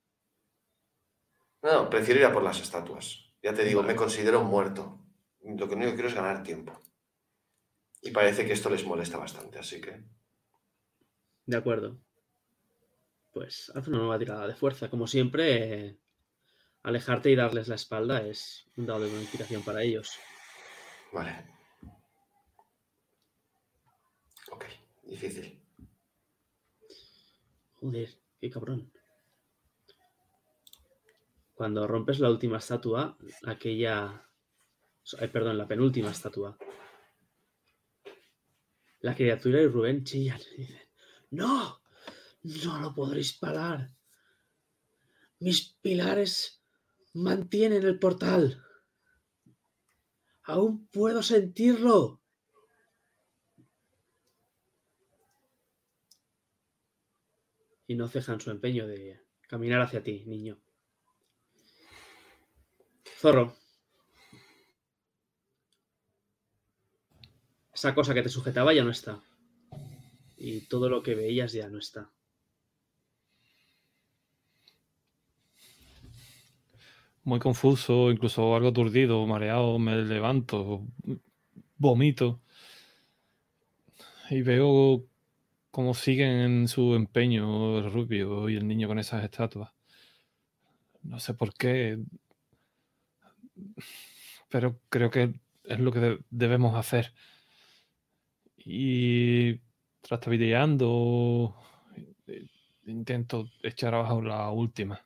D: No, no, prefiero ir a por las estatuas. Ya te digo,
A: Vale.
D: me considero muerto. Lo que único que quiero es ganar tiempo. Y parece que esto les molesta bastante, así que...
A: De acuerdo. Pues haz una nueva tirada de fuerza. Como siempre, eh, alejarte y darles la espalda es un dado de bonificación para ellos.
D: Vale. Ok, difícil.
A: Joder, qué cabrón. Cuando rompes la última estatua, aquella. eh, perdón, la penúltima estatua. La criatura y Rubén chillan y dicen: ¡No! ¡No lo podréis parar! Mis pilares mantienen el portal. ¡Aún puedo sentirlo! y no cejan su empeño de caminar hacia ti, niño. Zorro. Esa cosa que te sujetaba ya no está. Y todo lo que veías ya no está.
C: Muy confuso, incluso algo aturdido, mareado, me levanto, vomito y veo cómo siguen en su empeño el rubio y el niño con esas estatuas. No sé por qué, pero creo que es lo que de- debemos hacer. Y trastabildeando, eh, intento echar abajo la última.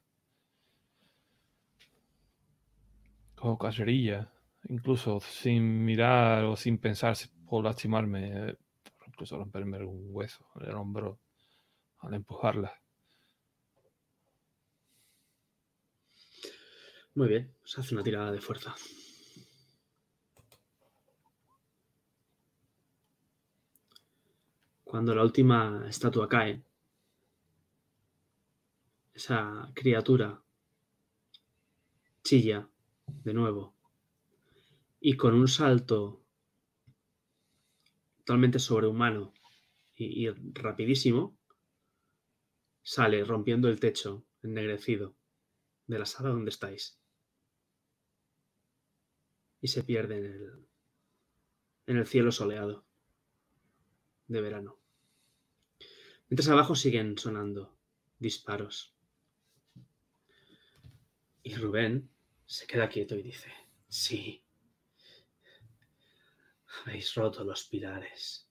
C: cojo carrerilla, incluso sin mirar o sin pensar si puedo lastimarme, eh, incluso romperme el hueso, el hombro, al empujarla.
A: Muy bien, se hace una tirada de fuerza. Cuando la última estatua cae, esa criatura chilla de nuevo y con un salto totalmente sobrehumano y, rapidísimo, sale rompiendo el techo ennegrecido de la sala donde estáis y se pierde en el, en el cielo soleado de verano. Mientras abajo siguen sonando disparos. Y Rubén se queda quieto y dice, sí, habéis roto los pilares.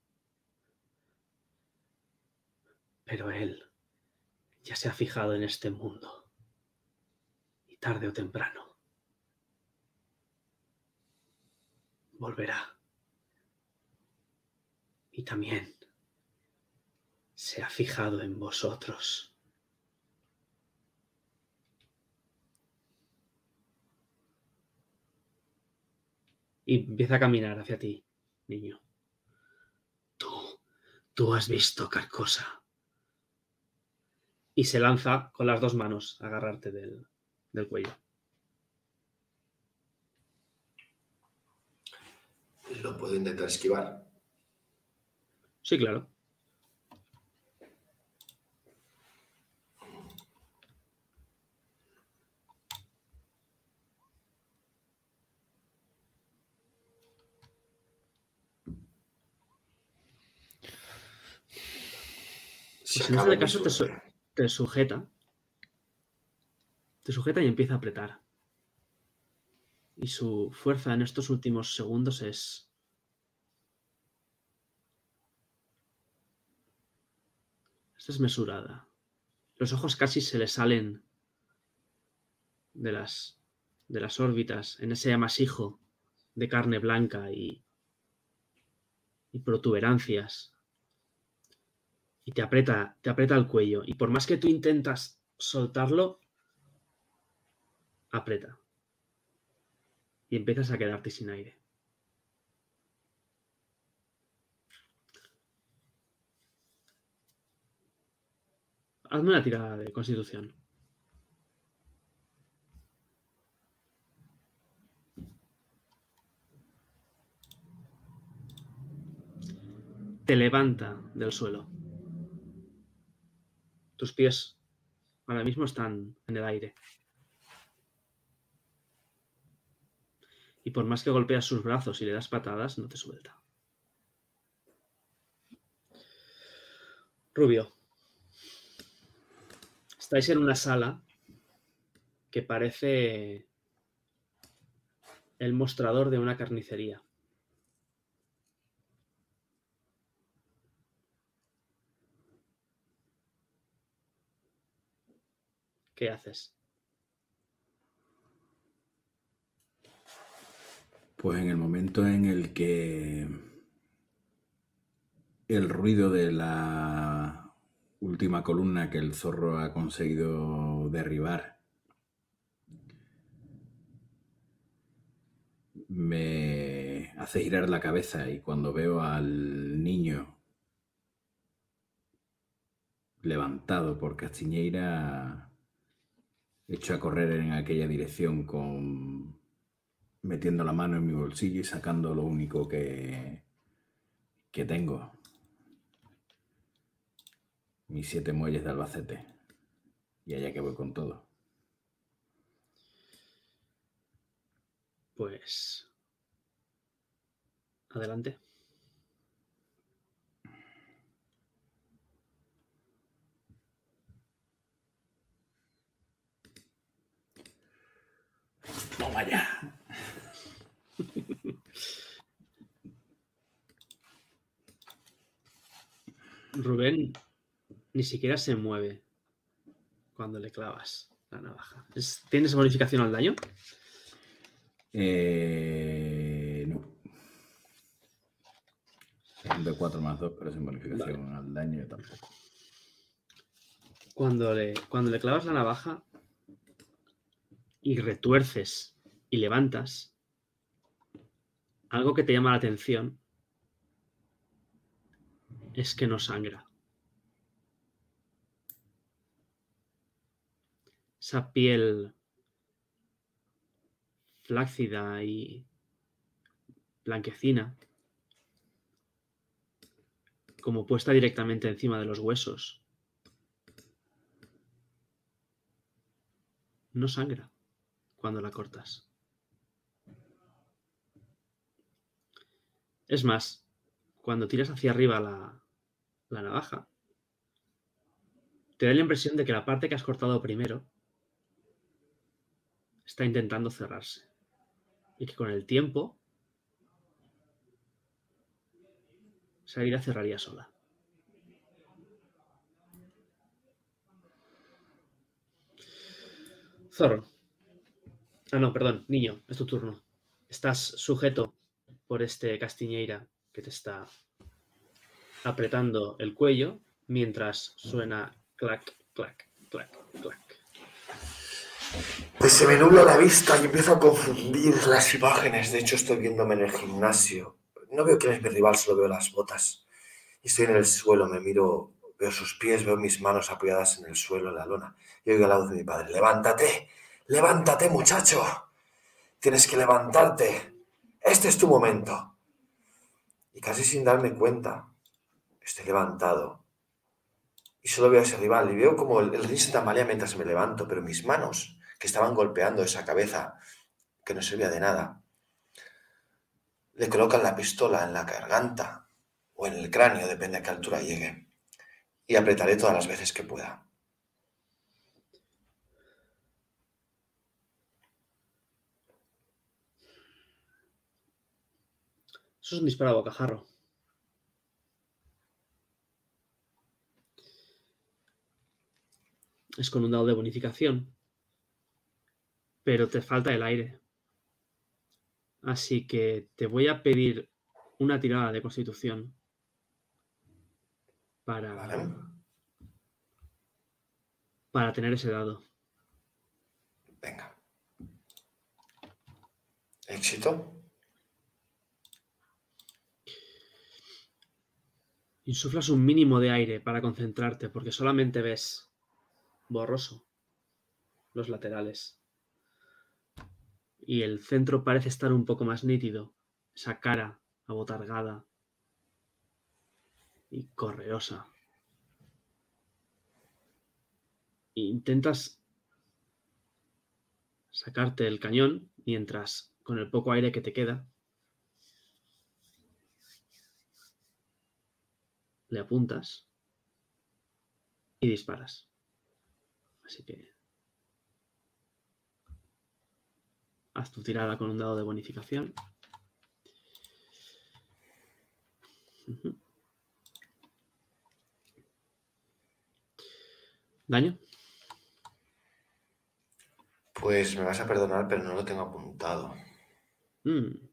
A: Pero él ya se ha fijado en este mundo. Y tarde o temprano volverá. Y también se ha fijado en vosotros. Y empieza a caminar hacia ti, niño. Tú, tú has visto Carcosa. Y se lanza con las dos manos a agarrarte del, del cuello.
D: Lo puedo intentar esquivar.
A: Sí, claro.
D: Si
A: en este caso te,
D: suerte.
A: su- te sujeta. Te sujeta y empieza a apretar. Y su fuerza en estos últimos segundos es. Es desmesurada. Los ojos casi se le salen de las, de las órbitas en ese amasijo de carne blanca y, y protuberancias y te aprieta, te aprieta el cuello. Y por más que tú intentas soltarlo, aprieta. Y empiezas a quedarte sin aire. Hazme una tirada de constitución. Te levanta del suelo. Tus pies ahora mismo están en el aire. Y por más que golpeas sus brazos y le das patadas, no te suelta. Rubio. Estáis en una sala que parece el mostrador de una carnicería. ¿Qué haces?
B: Pues en el momento en el que el ruido de la última columna que el zorro ha conseguido derribar me hace girar la cabeza y cuando veo al niño levantado por Castiñeira hecho a correr en aquella dirección con metiendo la mano en mi bolsillo y sacando lo único que, que tengo. Mis siete muelles de Albacete. Y allá que voy con todo.
A: Pues... Adelante.
B: ¡Toma ya!
A: Rubén ni siquiera se mueve cuando le clavas la navaja. Es- ¿Tienes bonificación al daño?
B: Eh, no. Es un de 4 más 2, pero sin bonificación al daño tampoco.
A: Cuando le, cuando le clavas la navaja y retuerces y levantas, algo que te llama la atención es que no sangra. Esa piel flácida y blanquecina, como puesta directamente encima de los huesos. No sangra cuando la cortas. Es más, cuando tiras hacia arriba la, la navaja, te da la impresión de que la parte que has cortado primero está intentando cerrarse y que con el tiempo esa herida cerraría sola. Zorro. Ah, no, perdón, niño, es tu turno. Estás sujeto por este Castiñeira que te está apretando el cuello mientras suena clac, clac, clac, clac.
D: Pues se me nubla la vista y empiezo a confundir las imágenes. De hecho, estoy viéndome en el gimnasio. No veo quién es mi rival, solo veo las botas. Y estoy en el suelo, me miro, veo sus pies, veo mis manos apoyadas en el suelo, en la lona. Y oigo la voz de mi padre. Levántate, levántate, muchacho. Tienes que levantarte. Este es tu momento. Y casi sin darme cuenta, estoy levantado. Y solo veo a ese rival y veo como el, el ring se tambalea mientras me levanto, pero mis manos que estaban golpeando esa cabeza que no servía de nada, le colocan la pistola en la garganta o en el cráneo, depende a qué altura llegue, y apretaré todas las veces que pueda.
A: Eso es un disparo a. Es con un dado de bonificación. Pero te falta el aire. Así que te voy a pedir una tirada de constitución para,
D: ¿Vale?
A: para tener ese dado.
D: Venga. Éxito.
A: Insuflas un mínimo de aire para concentrarte, porque solamente ves borroso los laterales. Y el centro parece estar un poco más nítido. Esa cara abotargada y correosa. Intentas sacarte el cañón mientras, con el poco aire que te queda, le apuntas y disparas. Así que haz tu tirada con un dado de bonificación. ¿Daño?
D: Pues me vas a perdonar, pero no lo tengo apuntado.
A: Mm,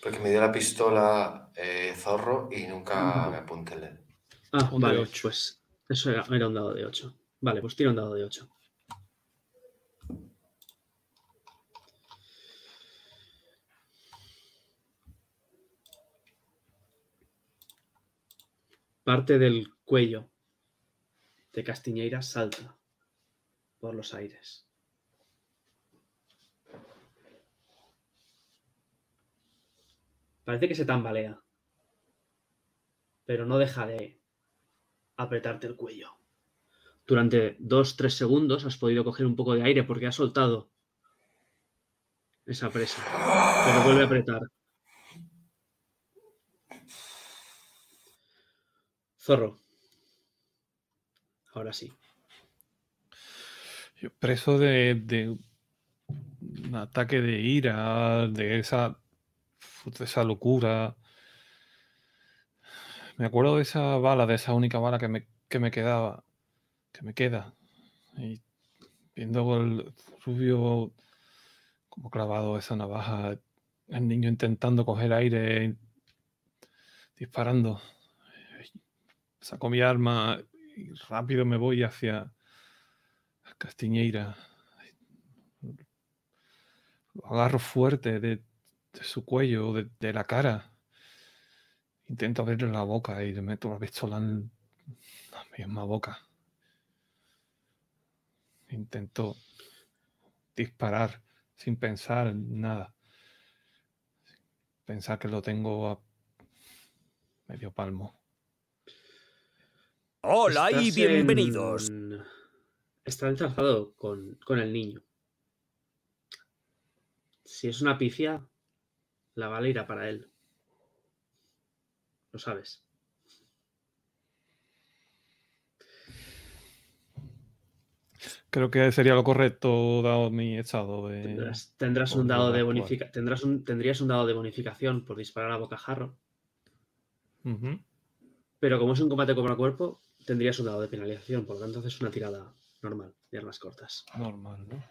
D: Porque me dio la pistola eh, zorro y nunca me apunté el...
A: Ah,
C: Un de
A: vale,
C: ocho.
A: pues eso era, era un dado de 8. Vale, pues tira un dado de 8. Parte del cuello de Castiñeira salta por los aires. Parece que se tambalea, pero no deja de apretarte el cuello. Durante dos, tres segundos has podido coger un poco de aire porque has soltado esa presa, pero vuelve a apretar. Zorro. Ahora sí.
C: Yo preso de, de un ataque de ira, de esa, de esa locura. Me acuerdo de esa bala, de esa única bala que me, que me quedaba, que me queda. Y viendo el rubio como clavado esa navaja, el niño intentando coger aire, disparando. Saco mi arma y rápido me voy hacia Castiñeira. Lo agarro fuerte de, su cuello, de, de la cara. Intento abrirle la boca y le meto la pistola en la misma boca. Intento disparar sin pensar nada. Pensar que lo tengo a medio palmo.
E: Hola y bienvenidos.
A: en- Está enzarzado con, con el niño. Si es una pifia, la bala irá para él. Lo sabes.
C: Creo que sería lo correcto dado mi estado de...
A: Tendrás, un dado de bonificación. Tendrás un, tendrías un dado de bonificación por disparar a bocajarro. Pero como es un combate cuerpo a cuerpo, tendrías un dado de penalización. Por lo tanto, haces una tirada normal de armas cortas.
C: Normal, ¿no?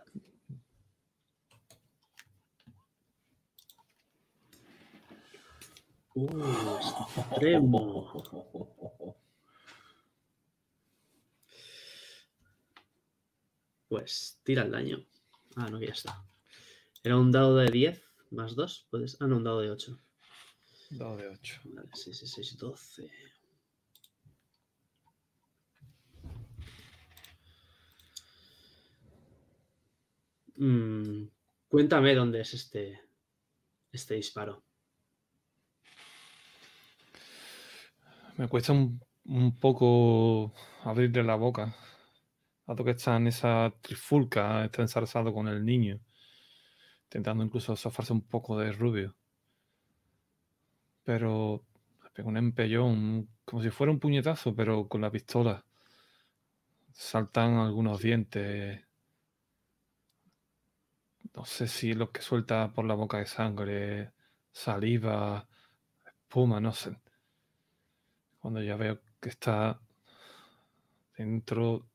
A: Uh, extremo. Pues tira el daño. Ah, no, ya está. Era un dado de 10 más 2. Puedes... Ah, no, un dado de 8.
C: Dado de 8.
A: Vale, 6, 6, 6, 12. Mm, cuéntame dónde es este, este disparo.
C: Me cuesta un, poco abrirle la boca. Dado que está en esa trifulca, está ensalzado con el niño. Intentando incluso zafarse un poco de rubio. Pero un empellón, como si fuera un puñetazo, pero con la pistola. Saltan algunos dientes. No sé si lo que suelta por la boca de sangre, saliva, espuma, no sé. Cuando ya veo que está dentro,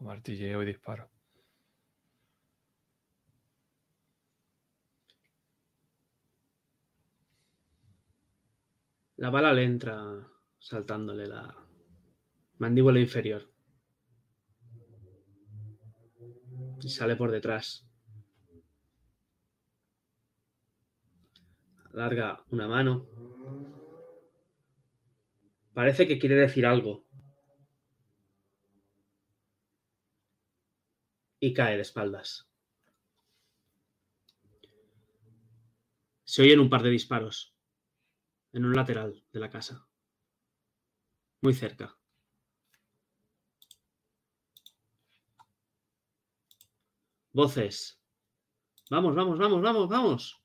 C: martilleo y disparo.
A: La bala le entra saltándole la mandíbula inferior. Y sale por detrás. Larga una mano. Parece que quiere decir algo. Y cae de espaldas. Se oyen un par de disparos en un lateral de la casa. Muy cerca. Voces. Vamos, vamos, vamos, vamos, vamos.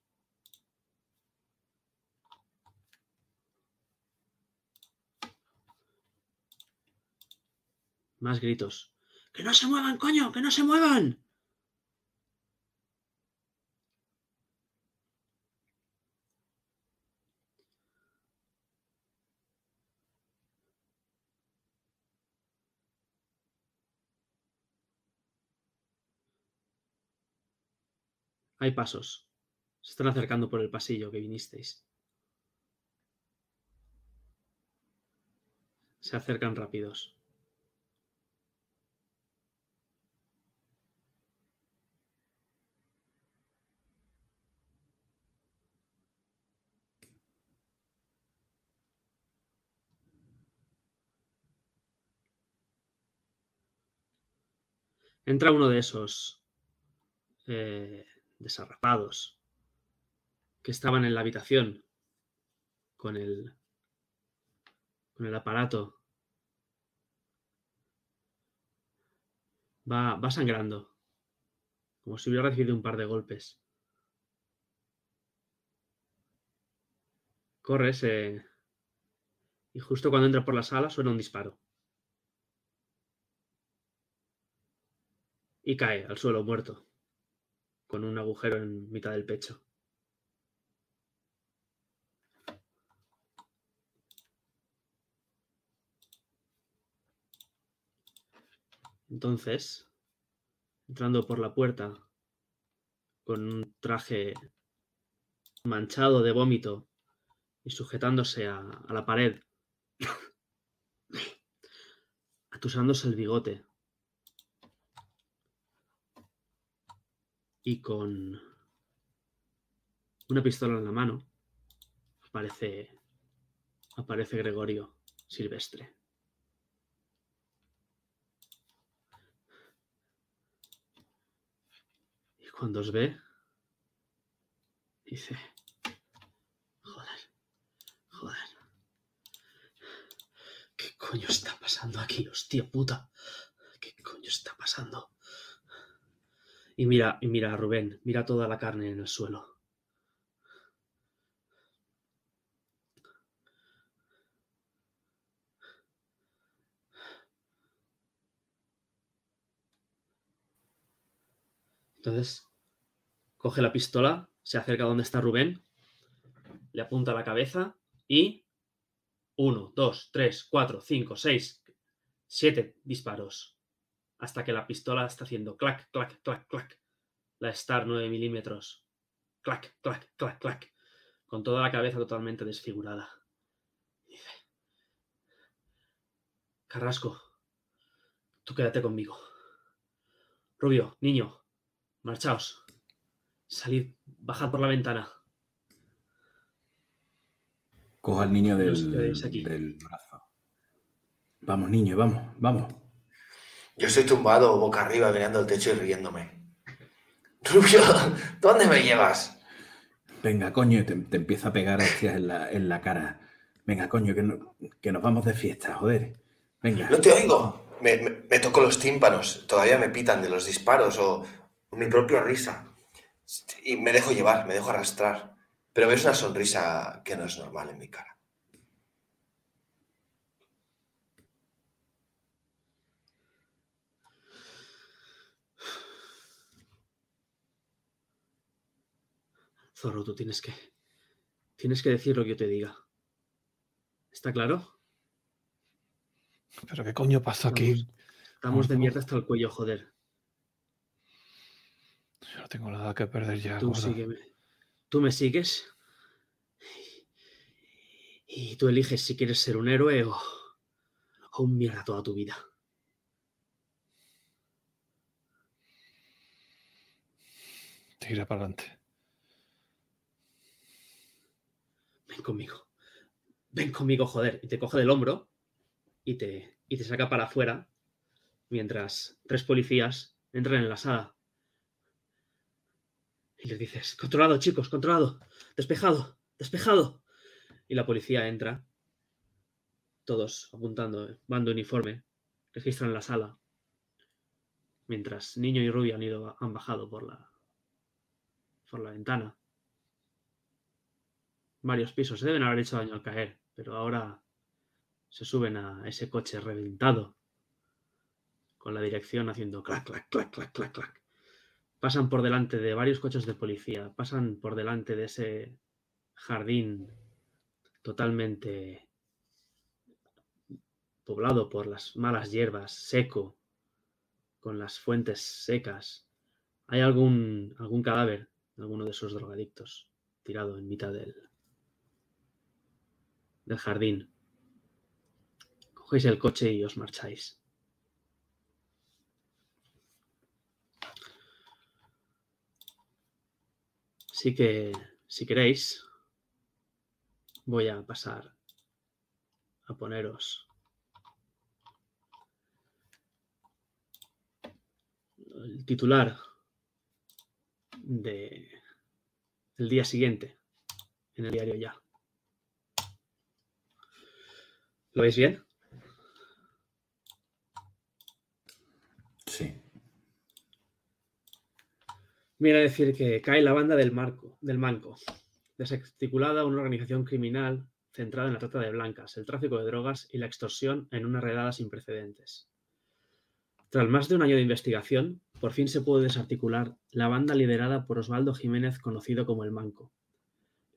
A: Más gritos. ¡Que no se muevan, coño! ¡Que no se muevan! Hay pasos. Se están acercando por el pasillo que vinisteis. Se acercan rápidos. Entra uno de esos eh, desarrapados que estaban en la habitación con el, con el aparato. Va, va sangrando, como si hubiera recibido un par de golpes. Corre ese... Y justo cuando entra por la sala suena un disparo. Y cae al suelo muerto, con un agujero en mitad del pecho. Entonces, entrando por la puerta con un traje manchado de vómito y sujetándose a, a la pared, atusándose el bigote y con una pistola en la mano, aparece, aparece Gregorio Silvestre. Y cuando os ve, dice, joder, joder. ¿Qué coño está pasando aquí, hostia puta? ¿Qué coño está pasando? Y mira, y mira a Rubén, mira toda la carne en el suelo. Entonces, coge la pistola, se acerca a donde está Rubén, le apunta a la cabeza y 1, 2, 3, 4, 5, 6, 7 disparos. Hasta que la pistola está haciendo clac, clac, clac, clac. La Star 9 milímetros. Clac, clac, clac, clac. Con toda la cabeza totalmente desfigurada. Dice, Carrasco, tú quédate conmigo. Rubio, niño, marchaos. Salid, bajad por la ventana.
B: Coja al niño del, del brazo. Vamos, niño, vamos, vamos.
D: Yo estoy tumbado boca arriba mirando el techo y riéndome. Rubio, ¿dónde me llevas?
B: Venga, coño, te, te empieza a pegar hostias en la, en la cara. Venga, coño, que, no- que nos vamos de fiesta, joder. Venga.
D: No te oigo. Me, me, me toco los tímpanos. Todavía me pitan de los disparos o mi propia risa. Y me dejo llevar, me dejo arrastrar. Pero ves una sonrisa que no es normal en mi cara.
A: Zorro, tú tienes que. Tienes que decir lo que yo te diga. ¿Está claro?
C: ¿Pero qué coño pasa aquí?
A: Estamos de mierda hasta el cuello, joder.
C: Yo no tengo nada que perder ya,
A: Tú sígueme. Tú me sigues. Y tú eliges si quieres ser un héroe o, o un mierda toda tu vida.
C: Tira para adelante.
A: Ven conmigo. Ven conmigo, joder. Y te coge del hombro y te, y te saca para afuera mientras tres policías entran en la sala. Y les dices, controlado, chicos, controlado, despejado, despejado. Y la policía entra, todos apuntando, bando uniforme, registran la sala. Mientras Niño y Rubia han, ido, han bajado por la, por la ventana varios pisos. Se deben haber hecho daño al caer, pero ahora se suben a ese coche reventado con la dirección haciendo clac, clac, clac, clac, clac, clac. Pasan por delante de varios coches de policía, pasan por delante de ese jardín totalmente poblado por las malas hierbas, seco, con las fuentes secas. Hay algún, algún cadáver alguno de esos drogadictos tirado en mitad del, del jardín. Cogéis el coche y os marcháis. Así que, si queréis, voy a pasar a poneros el titular de el día siguiente en el diario ya. ¿Lo veis bien?
B: Sí.
A: Viene a decir que cae la banda del Marco, del Manco, desarticulada una organización criminal centrada en la trata de blancas, el tráfico de drogas y la extorsión en una redada sin precedentes. Tras más de un año de investigación, por fin se pudo desarticular la banda liderada por Osvaldo Jiménez, conocido como el Manco.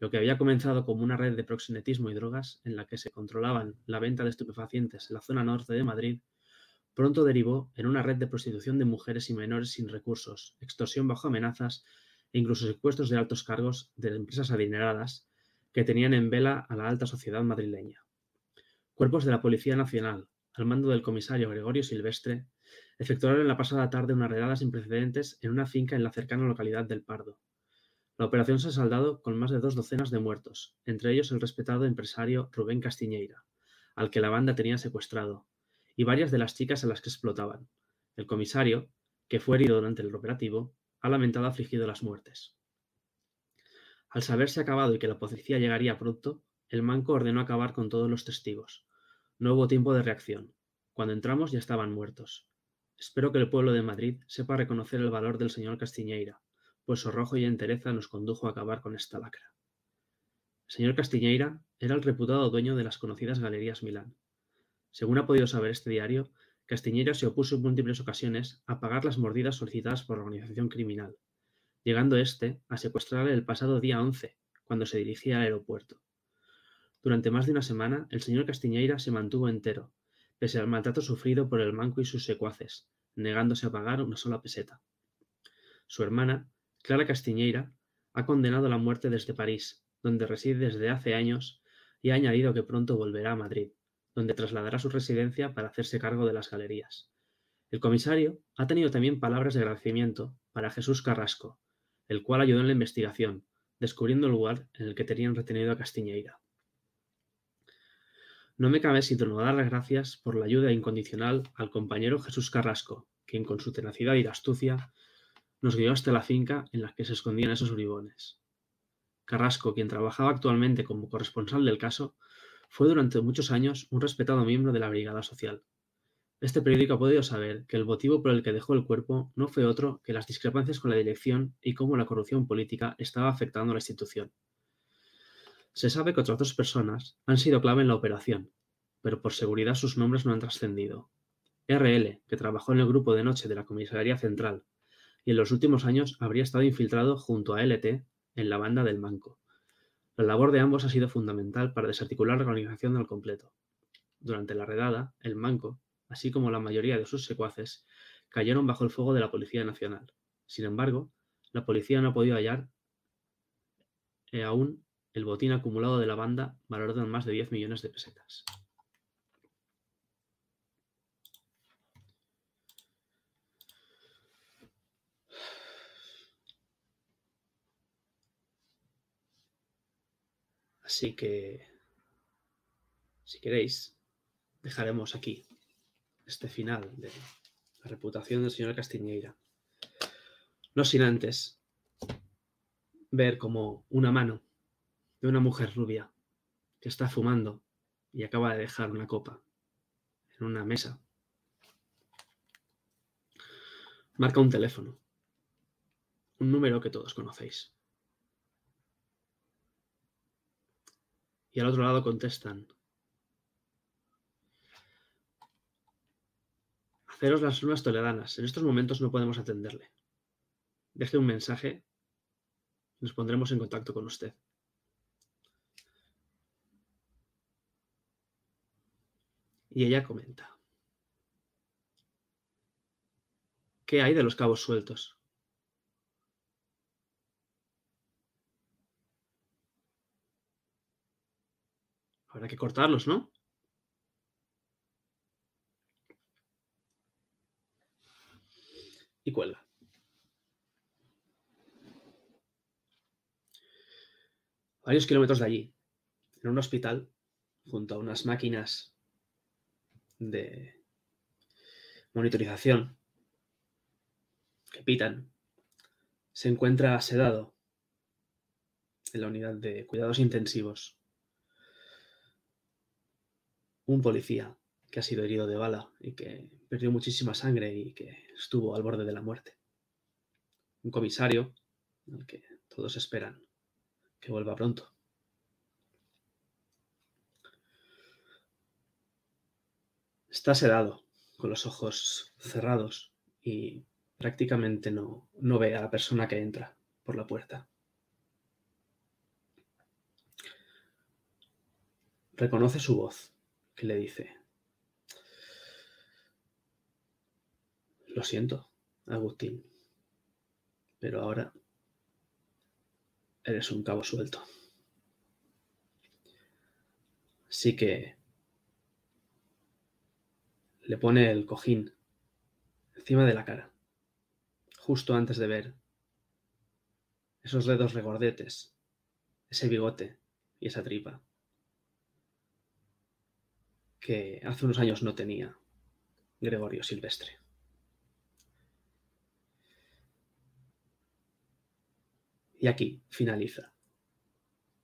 A: Lo que había comenzado como una red de proxenetismo y drogas en la que se controlaban la venta de estupefacientes en la zona norte de Madrid, pronto derivó en una red de prostitución de mujeres y menores sin recursos, extorsión bajo amenazas e incluso secuestros de altos cargos de empresas adineradas que tenían en vela a la alta sociedad madrileña. Cuerpos de la Policía Nacional, al mando del comisario Gregorio Silvestre, efectuaron la pasada tarde una redada sin precedentes en una finca en la cercana localidad del Pardo. La operación se ha saldado con más de dos docenas de muertos, entre ellos el respetado empresario Rubén Castiñeira, al que la banda tenía secuestrado, y varias de las chicas a las que explotaban. El comisario, que fue herido durante el operativo, ha lamentado afligido las muertes. Al saberse acabado y que la policía llegaría pronto, el manco ordenó acabar con todos los testigos. No hubo tiempo de reacción. Cuando entramos ya estaban muertos. Espero que el pueblo de Madrid sepa reconocer el valor del señor Castiñeira, pues su arrojo y entereza nos condujo a acabar con esta lacra. El señor Castiñeira era el reputado dueño de las conocidas Galerías Milán. Según ha podido saber este diario, Castiñeira se opuso en múltiples ocasiones a pagar las mordidas solicitadas por la organización criminal, llegando éste a secuestrarle el pasado día 11, cuando se dirigía al aeropuerto. Durante más de una semana, el señor Castiñeira se mantuvo entero, pese al maltrato sufrido por el manco y sus secuaces, negándose a pagar una sola peseta. Su hermana, Clara Castiñeira, ha condenado la muerte desde París, donde reside desde hace años, y ha añadido que pronto volverá a Madrid, donde trasladará su residencia para hacerse cargo de las galerías. El comisario ha tenido también palabras de agradecimiento para Jesús Carrasco, el cual ayudó en la investigación, descubriendo el lugar en el que tenían retenido a Castiñeira. No me cabe sino dar las gracias por la ayuda incondicional al compañero Jesús Carrasco, quien con su tenacidad y astucia nos guió hasta la finca en la que se escondían esos bribones. Carrasco, quien trabajaba actualmente como corresponsal del caso, fue durante muchos años un respetado miembro de la Brigada Social. Este periódico ha podido saber que el motivo por el que dejó el cuerpo no fue otro que las discrepancias con la dirección y cómo la corrupción política estaba afectando a la institución. Se sabe que otras dos personas han sido clave en la operación, pero por seguridad sus nombres no han trascendido. RL, que trabajó en el grupo de noche de la Comisaría Central y en los últimos años habría estado infiltrado junto a LT en la banda del Manco. La labor de ambos ha sido fundamental para desarticular la organización al completo. Durante la redada, el Manco, así como la mayoría de sus secuaces, cayeron bajo el fuego de la Policía Nacional. Sin embargo, la policía no ha podido hallar eh, aún el botín acumulado de la banda, valorado en más de 10 millones de pesetas. Así que, si queréis, dejaremos aquí este final de la reputación del señor Castiñeira. No sin antes ver como una mano de una mujer rubia que está fumando y acaba de dejar una copa en una mesa. Marca un teléfono, un número que todos conocéis. Y al otro lado contestan. Haceros las lunas toledanas. En estos momentos no podemos atenderle. Deje un mensaje nos pondremos en contacto con usted. Y ella comenta. ¿Qué hay de los cabos sueltos? Habrá que cortarlos, ¿no? Y cuelga. Varios kilómetros de allí, en un hospital, junto a unas máquinas de monitorización que pitan, se encuentra sedado en la unidad de cuidados intensivos un policía que ha sido herido de bala y que perdió muchísima sangre y que estuvo al borde de la muerte. Un comisario al que todos esperan que vuelva pronto. Está sedado, con los ojos cerrados y prácticamente no, no ve a la persona que entra por la puerta. Reconoce su voz que le dice, lo siento, Agustín, pero ahora eres un cabo suelto. Así que le pone el cojín encima de la cara, justo antes de ver esos dedos regordetes, ese bigote y esa tripa que hace unos años no tenía Gregorio Silvestre. Y aquí finaliza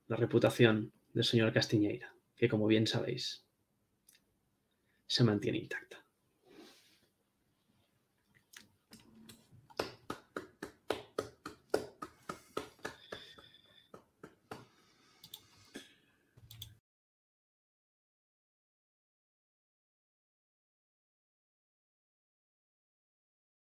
A: la reputación del señor Castiñeira, que como bien sabéis, se mantiene intacta.